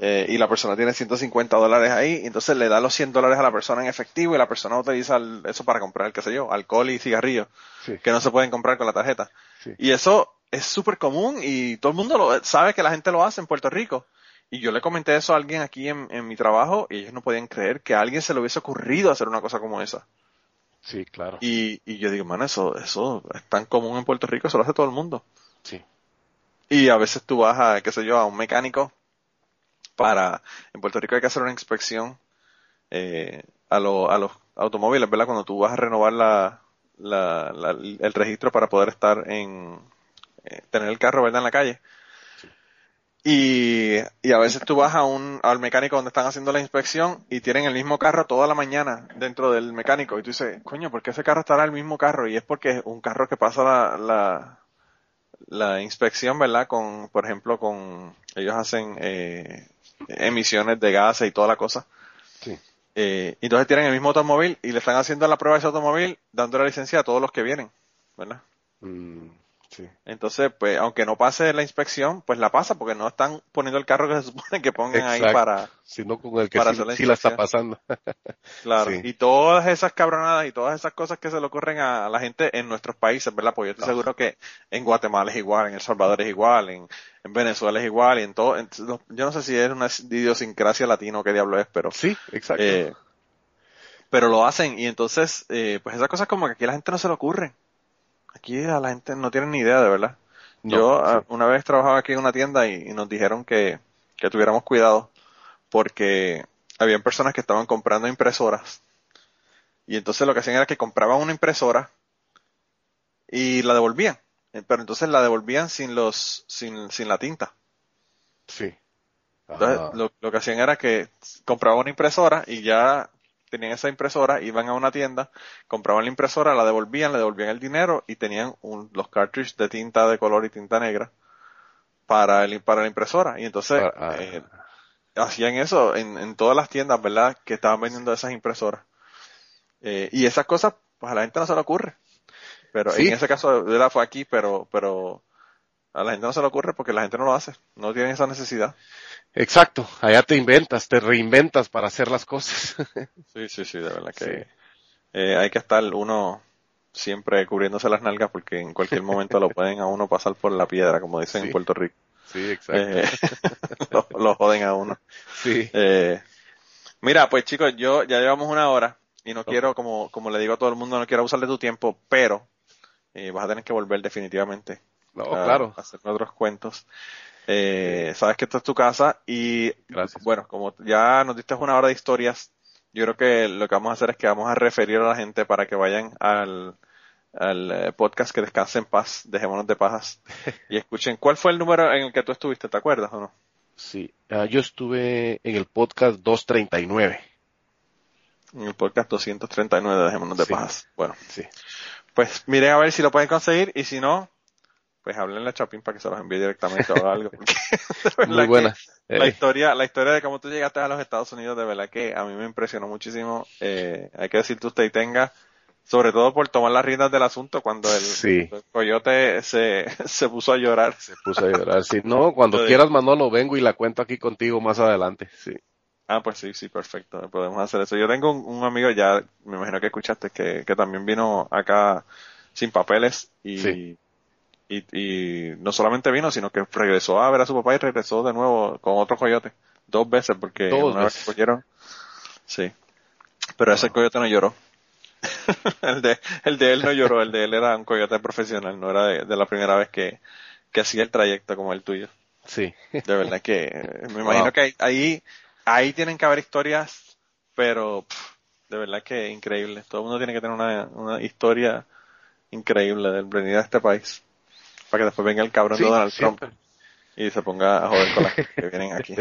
eh, y la persona tiene 150 dólares ahí, y entonces le da los 100 dólares a la persona en efectivo y la persona utiliza el- eso para comprar, qué sé yo, alcohol y cigarrillos sí que no se pueden comprar con la tarjeta. Sí. Y eso es súper común y todo el mundo lo, sabe que la gente lo hace en Puerto Rico. Y yo le comenté eso a alguien aquí en, en mi trabajo y ellos no podían creer que a alguien se le hubiese ocurrido hacer una cosa como esa. sí claro Y, y yo digo, mano, eso, eso es tan común en Puerto Rico, eso lo hace todo el mundo. sí Y a veces tú vas a, qué sé yo, a un mecánico para, en Puerto Rico hay que hacer una inspección eh, a, lo- a los automóviles, ¿verdad? Cuando tú vas a renovar la, la- la- el registro para poder estar en, eh, tener el carro, ¿verdad? En la calle. Y, y a veces tú vas a un, al mecánico donde están haciendo la inspección y tienen el mismo carro toda la mañana dentro del mecánico y tú dices, coño, ¿por qué ese carro estará el mismo carro? Y es porque es un carro que pasa la, la, la inspección, ¿verdad? Con, por ejemplo, con, ellos hacen eh, emisiones de gases y toda la cosa. sí Eh, y entonces tienen el mismo automóvil y le están haciendo la prueba a ese automóvil dando la licencia a todos los que vienen, ¿verdad? Mm, sí Entonces, pues, aunque no pase la inspección, pues la pasa porque no están poniendo el carro que se supone que pongan ahí para, sino con el que Para sí, la sí la está pasando claro. Sí. Y todas esas cabronadas y todas esas cosas que se le ocurren a la gente en nuestros países, ¿verdad? Pues yo estoy Ah. seguro que en Guatemala es igual, en El Salvador es igual, en, en Venezuela es igual y en todo, en- yo no sé si es una idiosincrasia latino, qué diablo es, pero sí exacto Eh, pero lo hacen y entonces, eh, pues esas cosas como que aquí a la gente no se le ocurren. Aquí a la gente no tiene ni idea de verdad. No, Yo sí. ah, una vez trabajaba aquí en una tienda y, y nos dijeron que, que tuviéramos cuidado porque habían personas que estaban comprando impresoras y entonces lo que hacían era que compraban una impresora y la devolvían, Eh, pero entonces la devolvían sin los, sin, sin la tinta. sí Entonces, lo, lo que hacían era que compraban una impresora y ya tenían esa impresora, iban a una tienda, compraban la impresora, la devolvían, le devolvían el dinero y tenían un- los cartridges de tinta de color y tinta negra para el, para la impresora. Y entonces ah, eh, hacían eso en, en todas las tiendas, ¿verdad? Que estaban vendiendo esas impresoras. Eh, y esas cosas, pues a la gente no se le ocurre. Pero Sí. en ese caso, ¿verdad? Fue aquí, pero, pero a la gente no se le ocurre porque la gente no lo hace. No tienen esa necesidad. Exacto, allá te inventas, te reinventas para hacer las cosas. Sí, sí, sí, de verdad que Sí. eh, hay que estar uno siempre cubriéndose las nalgas porque en cualquier momento lo pueden a uno pasar por la piedra, como dicen Sí. en Puerto Rico. Sí, exacto. Eh, lo, lo joden a uno. sí, Eh, mira, pues chicos, yo ya llevamos una hora y no quiero, como, como le digo a todo el mundo, no quiero abusar de tu tiempo, pero eh, vas a tener que volver definitivamente no, a, claro. a hacerme otros cuentos. Eh, sabes que esto es tu casa y Gracias. bueno, como ya nos diste una hora de historias, yo creo que lo que vamos a hacer es que vamos a referir a la gente para que vayan al, al eh, podcast que descanse en paz, dejémonos de pajas, y escuchen. ¿Cuál fue el número en el que tú estuviste? ¿Te acuerdas o no? Sí, ah, yo estuve en el podcast 239. En el podcast 239 de Dejémonos de Sí. Pajas. Bueno, Sí, pues miren a ver si lo pueden conseguir y si no, pues háblenle a Chapín para que se los envíe directamente o algo. muy buena. La Eh, historia, la historia de cómo tú llegaste a los Estados Unidos, de verdad que a mí me impresionó muchísimo. Eh, hay que decirte usted y tenga sobre todo por tomar las riendas del asunto cuando el, Sí. el coyote se, se puso a llorar. Se puso a llorar. Si no, cuando quieras, Manolo, vengo y la cuento aquí contigo más adelante. Sí. Ah, pues sí, sí, perfecto. Podemos hacer eso. Yo tengo un, un amigo ya, me imagino que escuchaste, que, que también vino acá sin papeles y, Sí. Y, y no solamente vino, sino que regresó a ver a su papá y regresó de nuevo con otro coyote. Dos veces, porque Dos una vez veces. que cogieron. Sí. Pero ese coyote no lloró. el, de, el de él no lloró, el de él era un coyote profesional, no era de, de la primera vez que, que hacía el trayecto como el tuyo. Sí. De verdad que me imagino Wow. que ahí, ahí, ahí tienen que haber historias, pero pff, de verdad que increíble. Todo el mundo tiene que tener una, una historia increíble del venir a este país. Para que después venga el cabrón Sí, de Donald siempre. Trump y se ponga a joder con las que vienen aquí.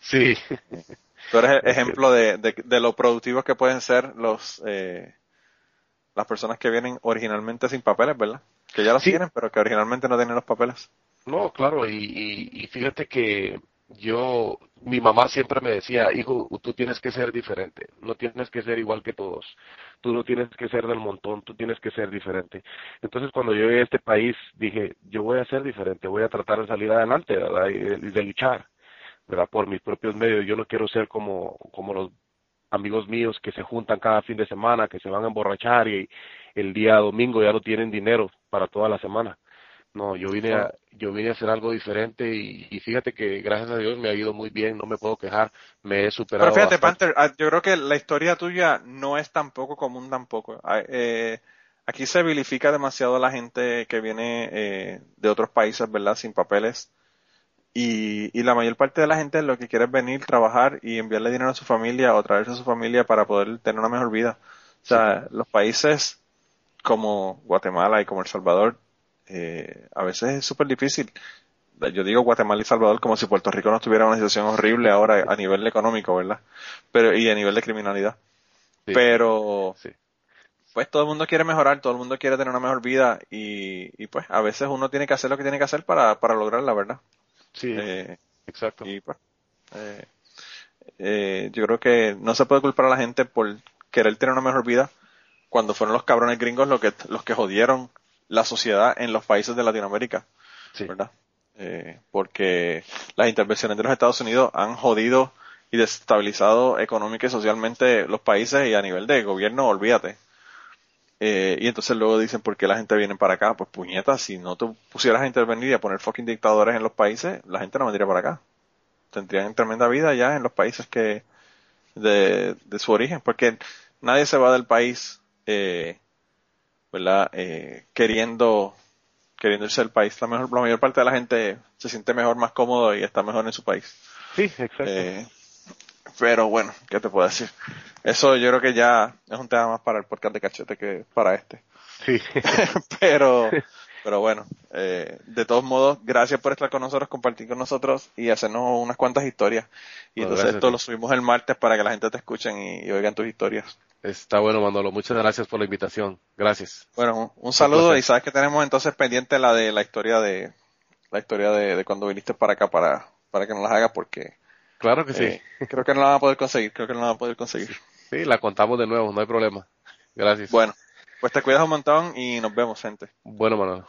Sí. Tú eres Es ejemplo de, de, de lo productivos que pueden ser los eh, las personas que vienen originalmente sin papeles, ¿verdad? Que ya los Sí. tienen, pero que originalmente no tienen los papeles. No, claro, y, y, y fíjate que yo, mi mamá siempre me decía, hijo, tú tienes que ser diferente, no tienes que ser igual que todos, tú no tienes que ser del montón, tú tienes que ser diferente. Entonces cuando yo llegué a este país dije, yo voy a ser diferente, voy a tratar de salir adelante. Y de, de luchar, ¿verdad? Por mis propios medios, yo no quiero ser como, como los amigos míos que se juntan cada fin de semana, que se van a emborrachar y el día domingo ya no tienen dinero para toda la semana. No, yo vine a, yo vine a hacer algo diferente y, y fíjate que gracias a Dios me ha ido muy bien, no me puedo quejar, me he superado. Pero fíjate, bastante. Panther, ah, yo creo que la historia tuya no es tampoco común tampoco. Ah, eh, aquí se vilifica demasiado a la gente que viene eh, de otros países, ¿verdad? Sin papeles. Y, y la mayor parte de la gente lo que quiere es venir, trabajar y enviarle dinero a su familia o traerse a su familia para poder tener una mejor vida. O sea, los países como Guatemala y como El Salvador, eh, a veces es súper difícil. Yo digo Guatemala y Salvador como si Puerto Rico no estuviera en una situación horrible ahora a nivel económico, ¿verdad? Pero, y a nivel de criminalidad. Sí, Pero, sí. pues todo el mundo quiere mejorar, todo el mundo quiere tener una mejor vida y, y pues a veces uno tiene que hacer lo que tiene que hacer para, para lograrla, ¿verdad? Sí, Eh, exacto. y pues, eh, eh, yo creo que no se puede culpar a la gente por querer tener una mejor vida cuando fueron los cabrones gringos los que, los que jodieron la sociedad en los países de Latinoamérica, Sí. ¿verdad? Eh, porque las intervenciones de los Estados Unidos han jodido y desestabilizado económica y socialmente los países y a nivel de gobierno, olvídate. Eh, y entonces luego dicen, ¿por qué la gente viene para acá? Pues puñetas, si no te pusieras a intervenir y a poner fucking dictadores en los países, la gente no vendría para acá. Tendrían tremenda vida ya en los países que de, de su origen, porque nadie se va del país, eh, ¿verdad? Eh, queriendo queriendo irse del país. La, mejor, la mayor parte de la gente se siente mejor, más cómodo y está mejor en su país. Sí, exacto. Eh, pero bueno, ¿qué te puedo decir? Eso yo creo que ya es un tema más para el podcast de cachete que para este. sí. pero, pero bueno, eh, de todos modos, gracias por estar con nosotros, compartir con nosotros y hacernos unas cuantas historias. Y entonces esto lo subimos el martes para que la gente te escuchen y, y oigan tus historias. Está bueno, Manolo. Muchas gracias por la invitación. Gracias. Bueno, un, saludo y sabes que tenemos entonces pendiente la de la historia de la historia de, de cuando viniste para acá para, para que nos las hagas porque Claro que sí. eh, creo que no la van a poder conseguir, creo que no la van a poder conseguir. Sí, la contamos de nuevo, no hay problema. Gracias. Bueno, pues te cuidas un montón y nos vemos, gente. Bueno, Manolo.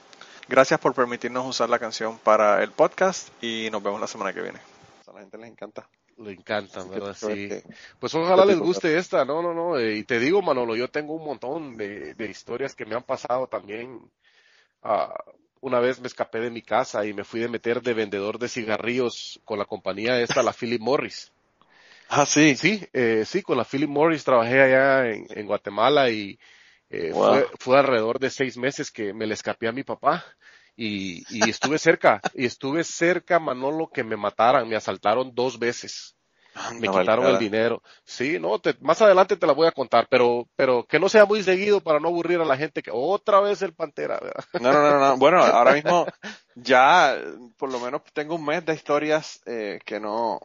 Gracias por permitirnos usar la canción para el podcast y nos vemos la semana que viene. A la gente les encanta. Le encantan, ¿verdad? Sí. Pues ojalá les guste esta, no, no, no. eh, y te digo, Manolo, yo tengo un montón de, de historias que me han pasado también. Ah, una vez me escapé de mi casa y me fui de meter de vendedor de cigarrillos con la compañía esta, la Philip Morris. Ah, sí. Sí, eh, sí, con la Philip Morris trabajé allá en, en Guatemala y eh, Wow. fue, fue alrededor de seis meses que me le escapé a mi papá y, y estuve cerca, y estuve cerca, Manolo, que me mataran, me asaltaron dos veces. me Anda, quitaron el dinero. Sí, no, te- más adelante te la voy a contar, pero, pero que no sea muy seguido para no aburrir a la gente que otra vez el Pantera, ¿verdad? No, no, no, no. Bueno, ahora mismo ya por lo menos tengo un mes de historias eh, que no,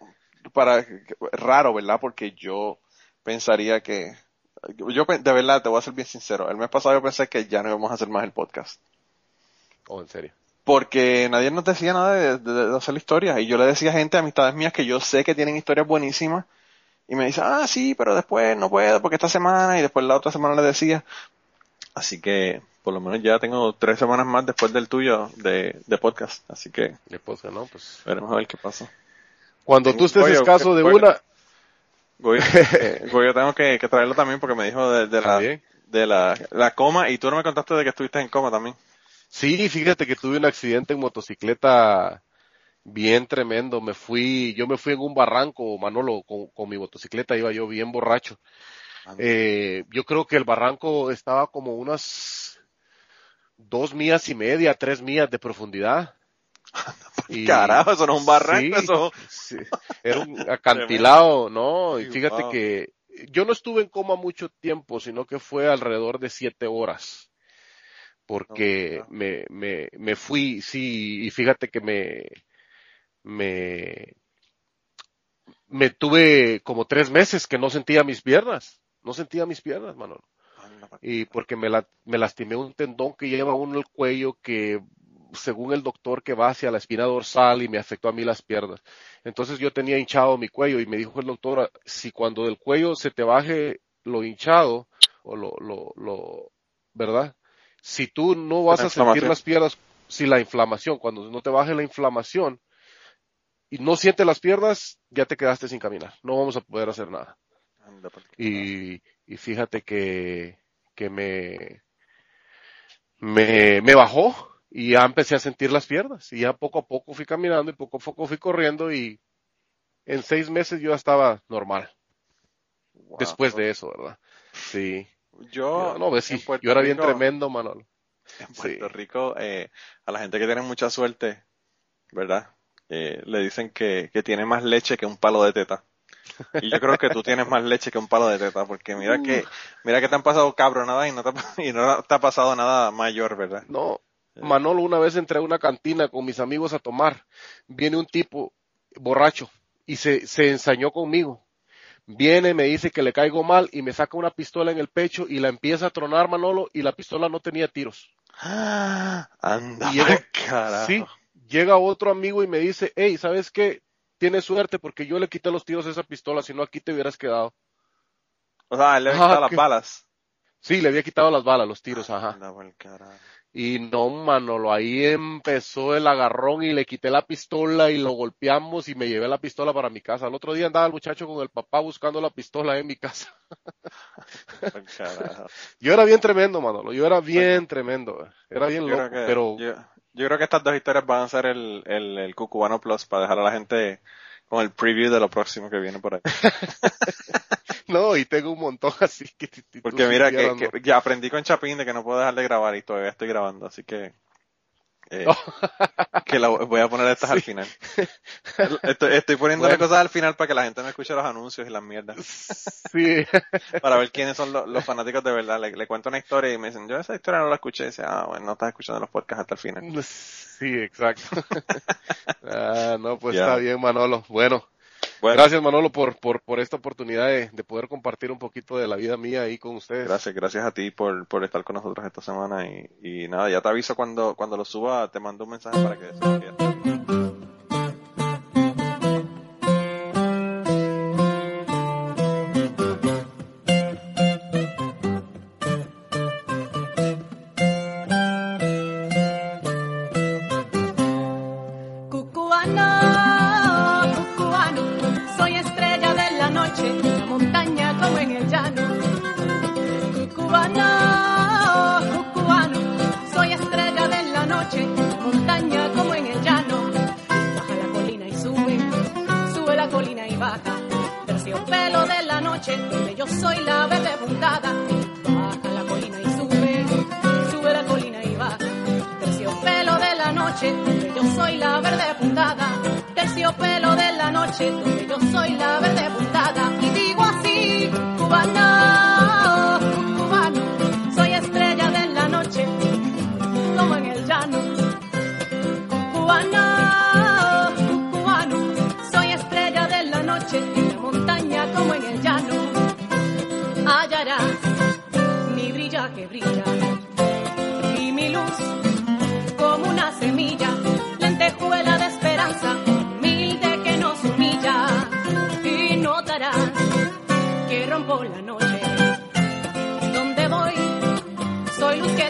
para, raro, ¿verdad? Porque yo pensaría que, yo de verdad te voy a ser bien sincero, el mes pasado yo pensé que ya no íbamos a hacer más el podcast. Oh, en serio. Porque nadie nos decía nada de, de- de hacer historias. Y yo le decía a gente, amistades mías, que yo sé que tienen historias buenísimas. Y me dice, ah, sí, pero después no puedo porque esta semana y después la otra semana le decía. Así que por lo menos ya tengo tres semanas más después del tuyo de, de podcast. Así que Después, ¿no? Pues, veremos a ver qué pasa. cuando tú estés escaso ¿qué de una, Goyo, eh, Goyo tengo que, que traerlo también porque me dijo de, de la, También. de la, la coma y tú no me contaste de que estuviste en coma también. Sí, fíjate que tuve un accidente en motocicleta bien tremendo. Me fui, yo me fui en un barranco, Manolo, con, con mi motocicleta, iba yo bien borracho. Eh, yo creo que el barranco estaba como unas dos millas y media, tres millas de profundidad. Y- Carajo, eso no es un barranco, sí, eso. sí, era un acantilado, ¿no? Y fíjate wow. que yo no estuve en coma mucho tiempo, sino que fue alrededor de siete horas. Porque wow. me, me, me fui, sí, y fíjate que me, me, me tuve como tres meses que no sentía mis piernas, no sentía mis piernas, Manolo y porque me, la- me lastimé un tendón que lleva uno el cuello que según el doctor que va hacia la espina dorsal y me afectó a mí las piernas. Entonces yo tenía hinchado mi cuello y me dijo el doctor, si cuando del cuello se te baje lo hinchado o lo, lo, lo, ¿verdad? Si tú no vas La a sentir las piernas, si la inflamación, cuando no te baje la inflamación y no sientes las piernas, ya te quedaste sin caminar. No vamos a poder hacer nada. pa- Y, y fíjate que, que me, me, me bajó y ya empecé a sentir las piernas y ya poco a poco fui caminando y poco a poco fui corriendo y en seis meses yo ya estaba normal Wow. después de eso, ¿verdad? Sí. Yo, no, ves, sí, yo era bien tremendo, Manolo. En Puerto Sí. Rico, eh, a la gente que tiene mucha suerte, ¿verdad? Eh, le dicen que, que tiene más leche que un palo de teta. Y yo creo que tú tienes más leche que un palo de teta, porque mira que, mira que te han pasado cabronadas y no te, ha- y no te ha pasado nada mayor, ¿verdad? No, Manolo, una vez entré a una cantina con mis amigos a tomar. Viene un tipo borracho y se, se ensañó conmigo. Viene, me dice que le caigo mal y me saca una pistola en el pecho y la empieza a tronar Manolo y la pistola no tenía tiros. ¡Ah! Anda, Y llega- carajo. Sí, llega otro amigo y me dice, hey, ¿sabes qué? Tienes suerte porque yo le quité los tiros a esa pistola, si no aquí te hubieras quedado. O sea, le había Ah, quitado las balas. Sí, le había quitado las balas, los tiros, ajá. Anda, pa'l carajo. Y no, Manolo, ahí empezó el agarrón y le quité la pistola y lo golpeamos y me llevé la pistola para mi casa. El otro día andaba el muchacho con el papá buscando la pistola en mi casa. Carajo. Yo era bien tremendo, Manolo, yo era bien tremendo, era bien Yo loco, que, pero yo, yo creo que estas dos historias van a ser el, el, el Cucubano Plus para dejar a la gente con el preview de lo próximo que viene por ahí. no, y tengo un montón así que... Porque mira, que ya aprendí con Chapín de que no puedo dejar de grabar y todavía estoy grabando, así que eh, que la voy a poner estas al final. Estoy, estoy poniéndole Bueno. cosas al final para que la gente me escuche los anuncios y las mierdas, ¿no? Sí, para ver quiénes son los, los fanáticos de verdad. Le, le cuento una historia y me dicen, yo esa historia no la escuché. Y dice, ah, bueno, no estás escuchando los podcasts hasta el final. sí, exacto. ah, no, pues está bien, Manolo. Bueno, Bueno, gracias, Manolo, por, por, por esta oportunidad de, de poder compartir un poquito de la vida mía ahí con ustedes. Gracias, gracias a ti por, por estar con nosotros esta semana y, y nada, ya te aviso cuando, cuando lo suba, te mando un mensaje para que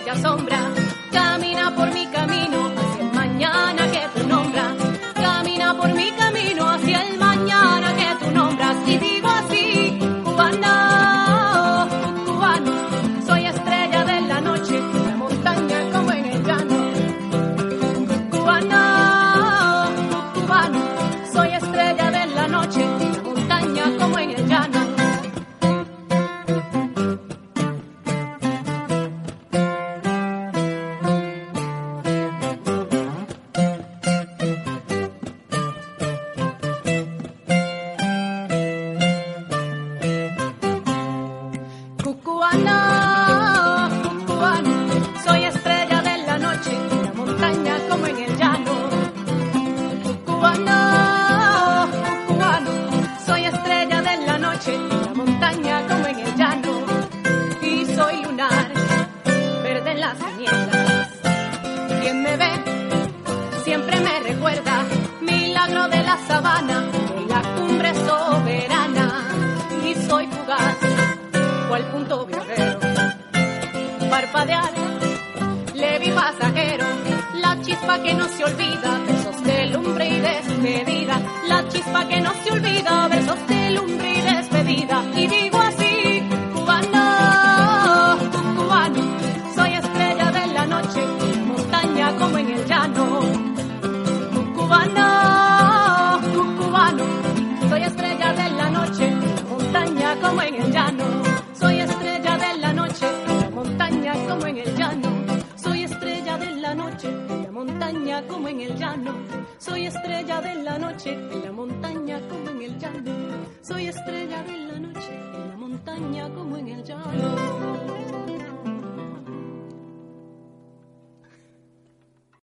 te asombra.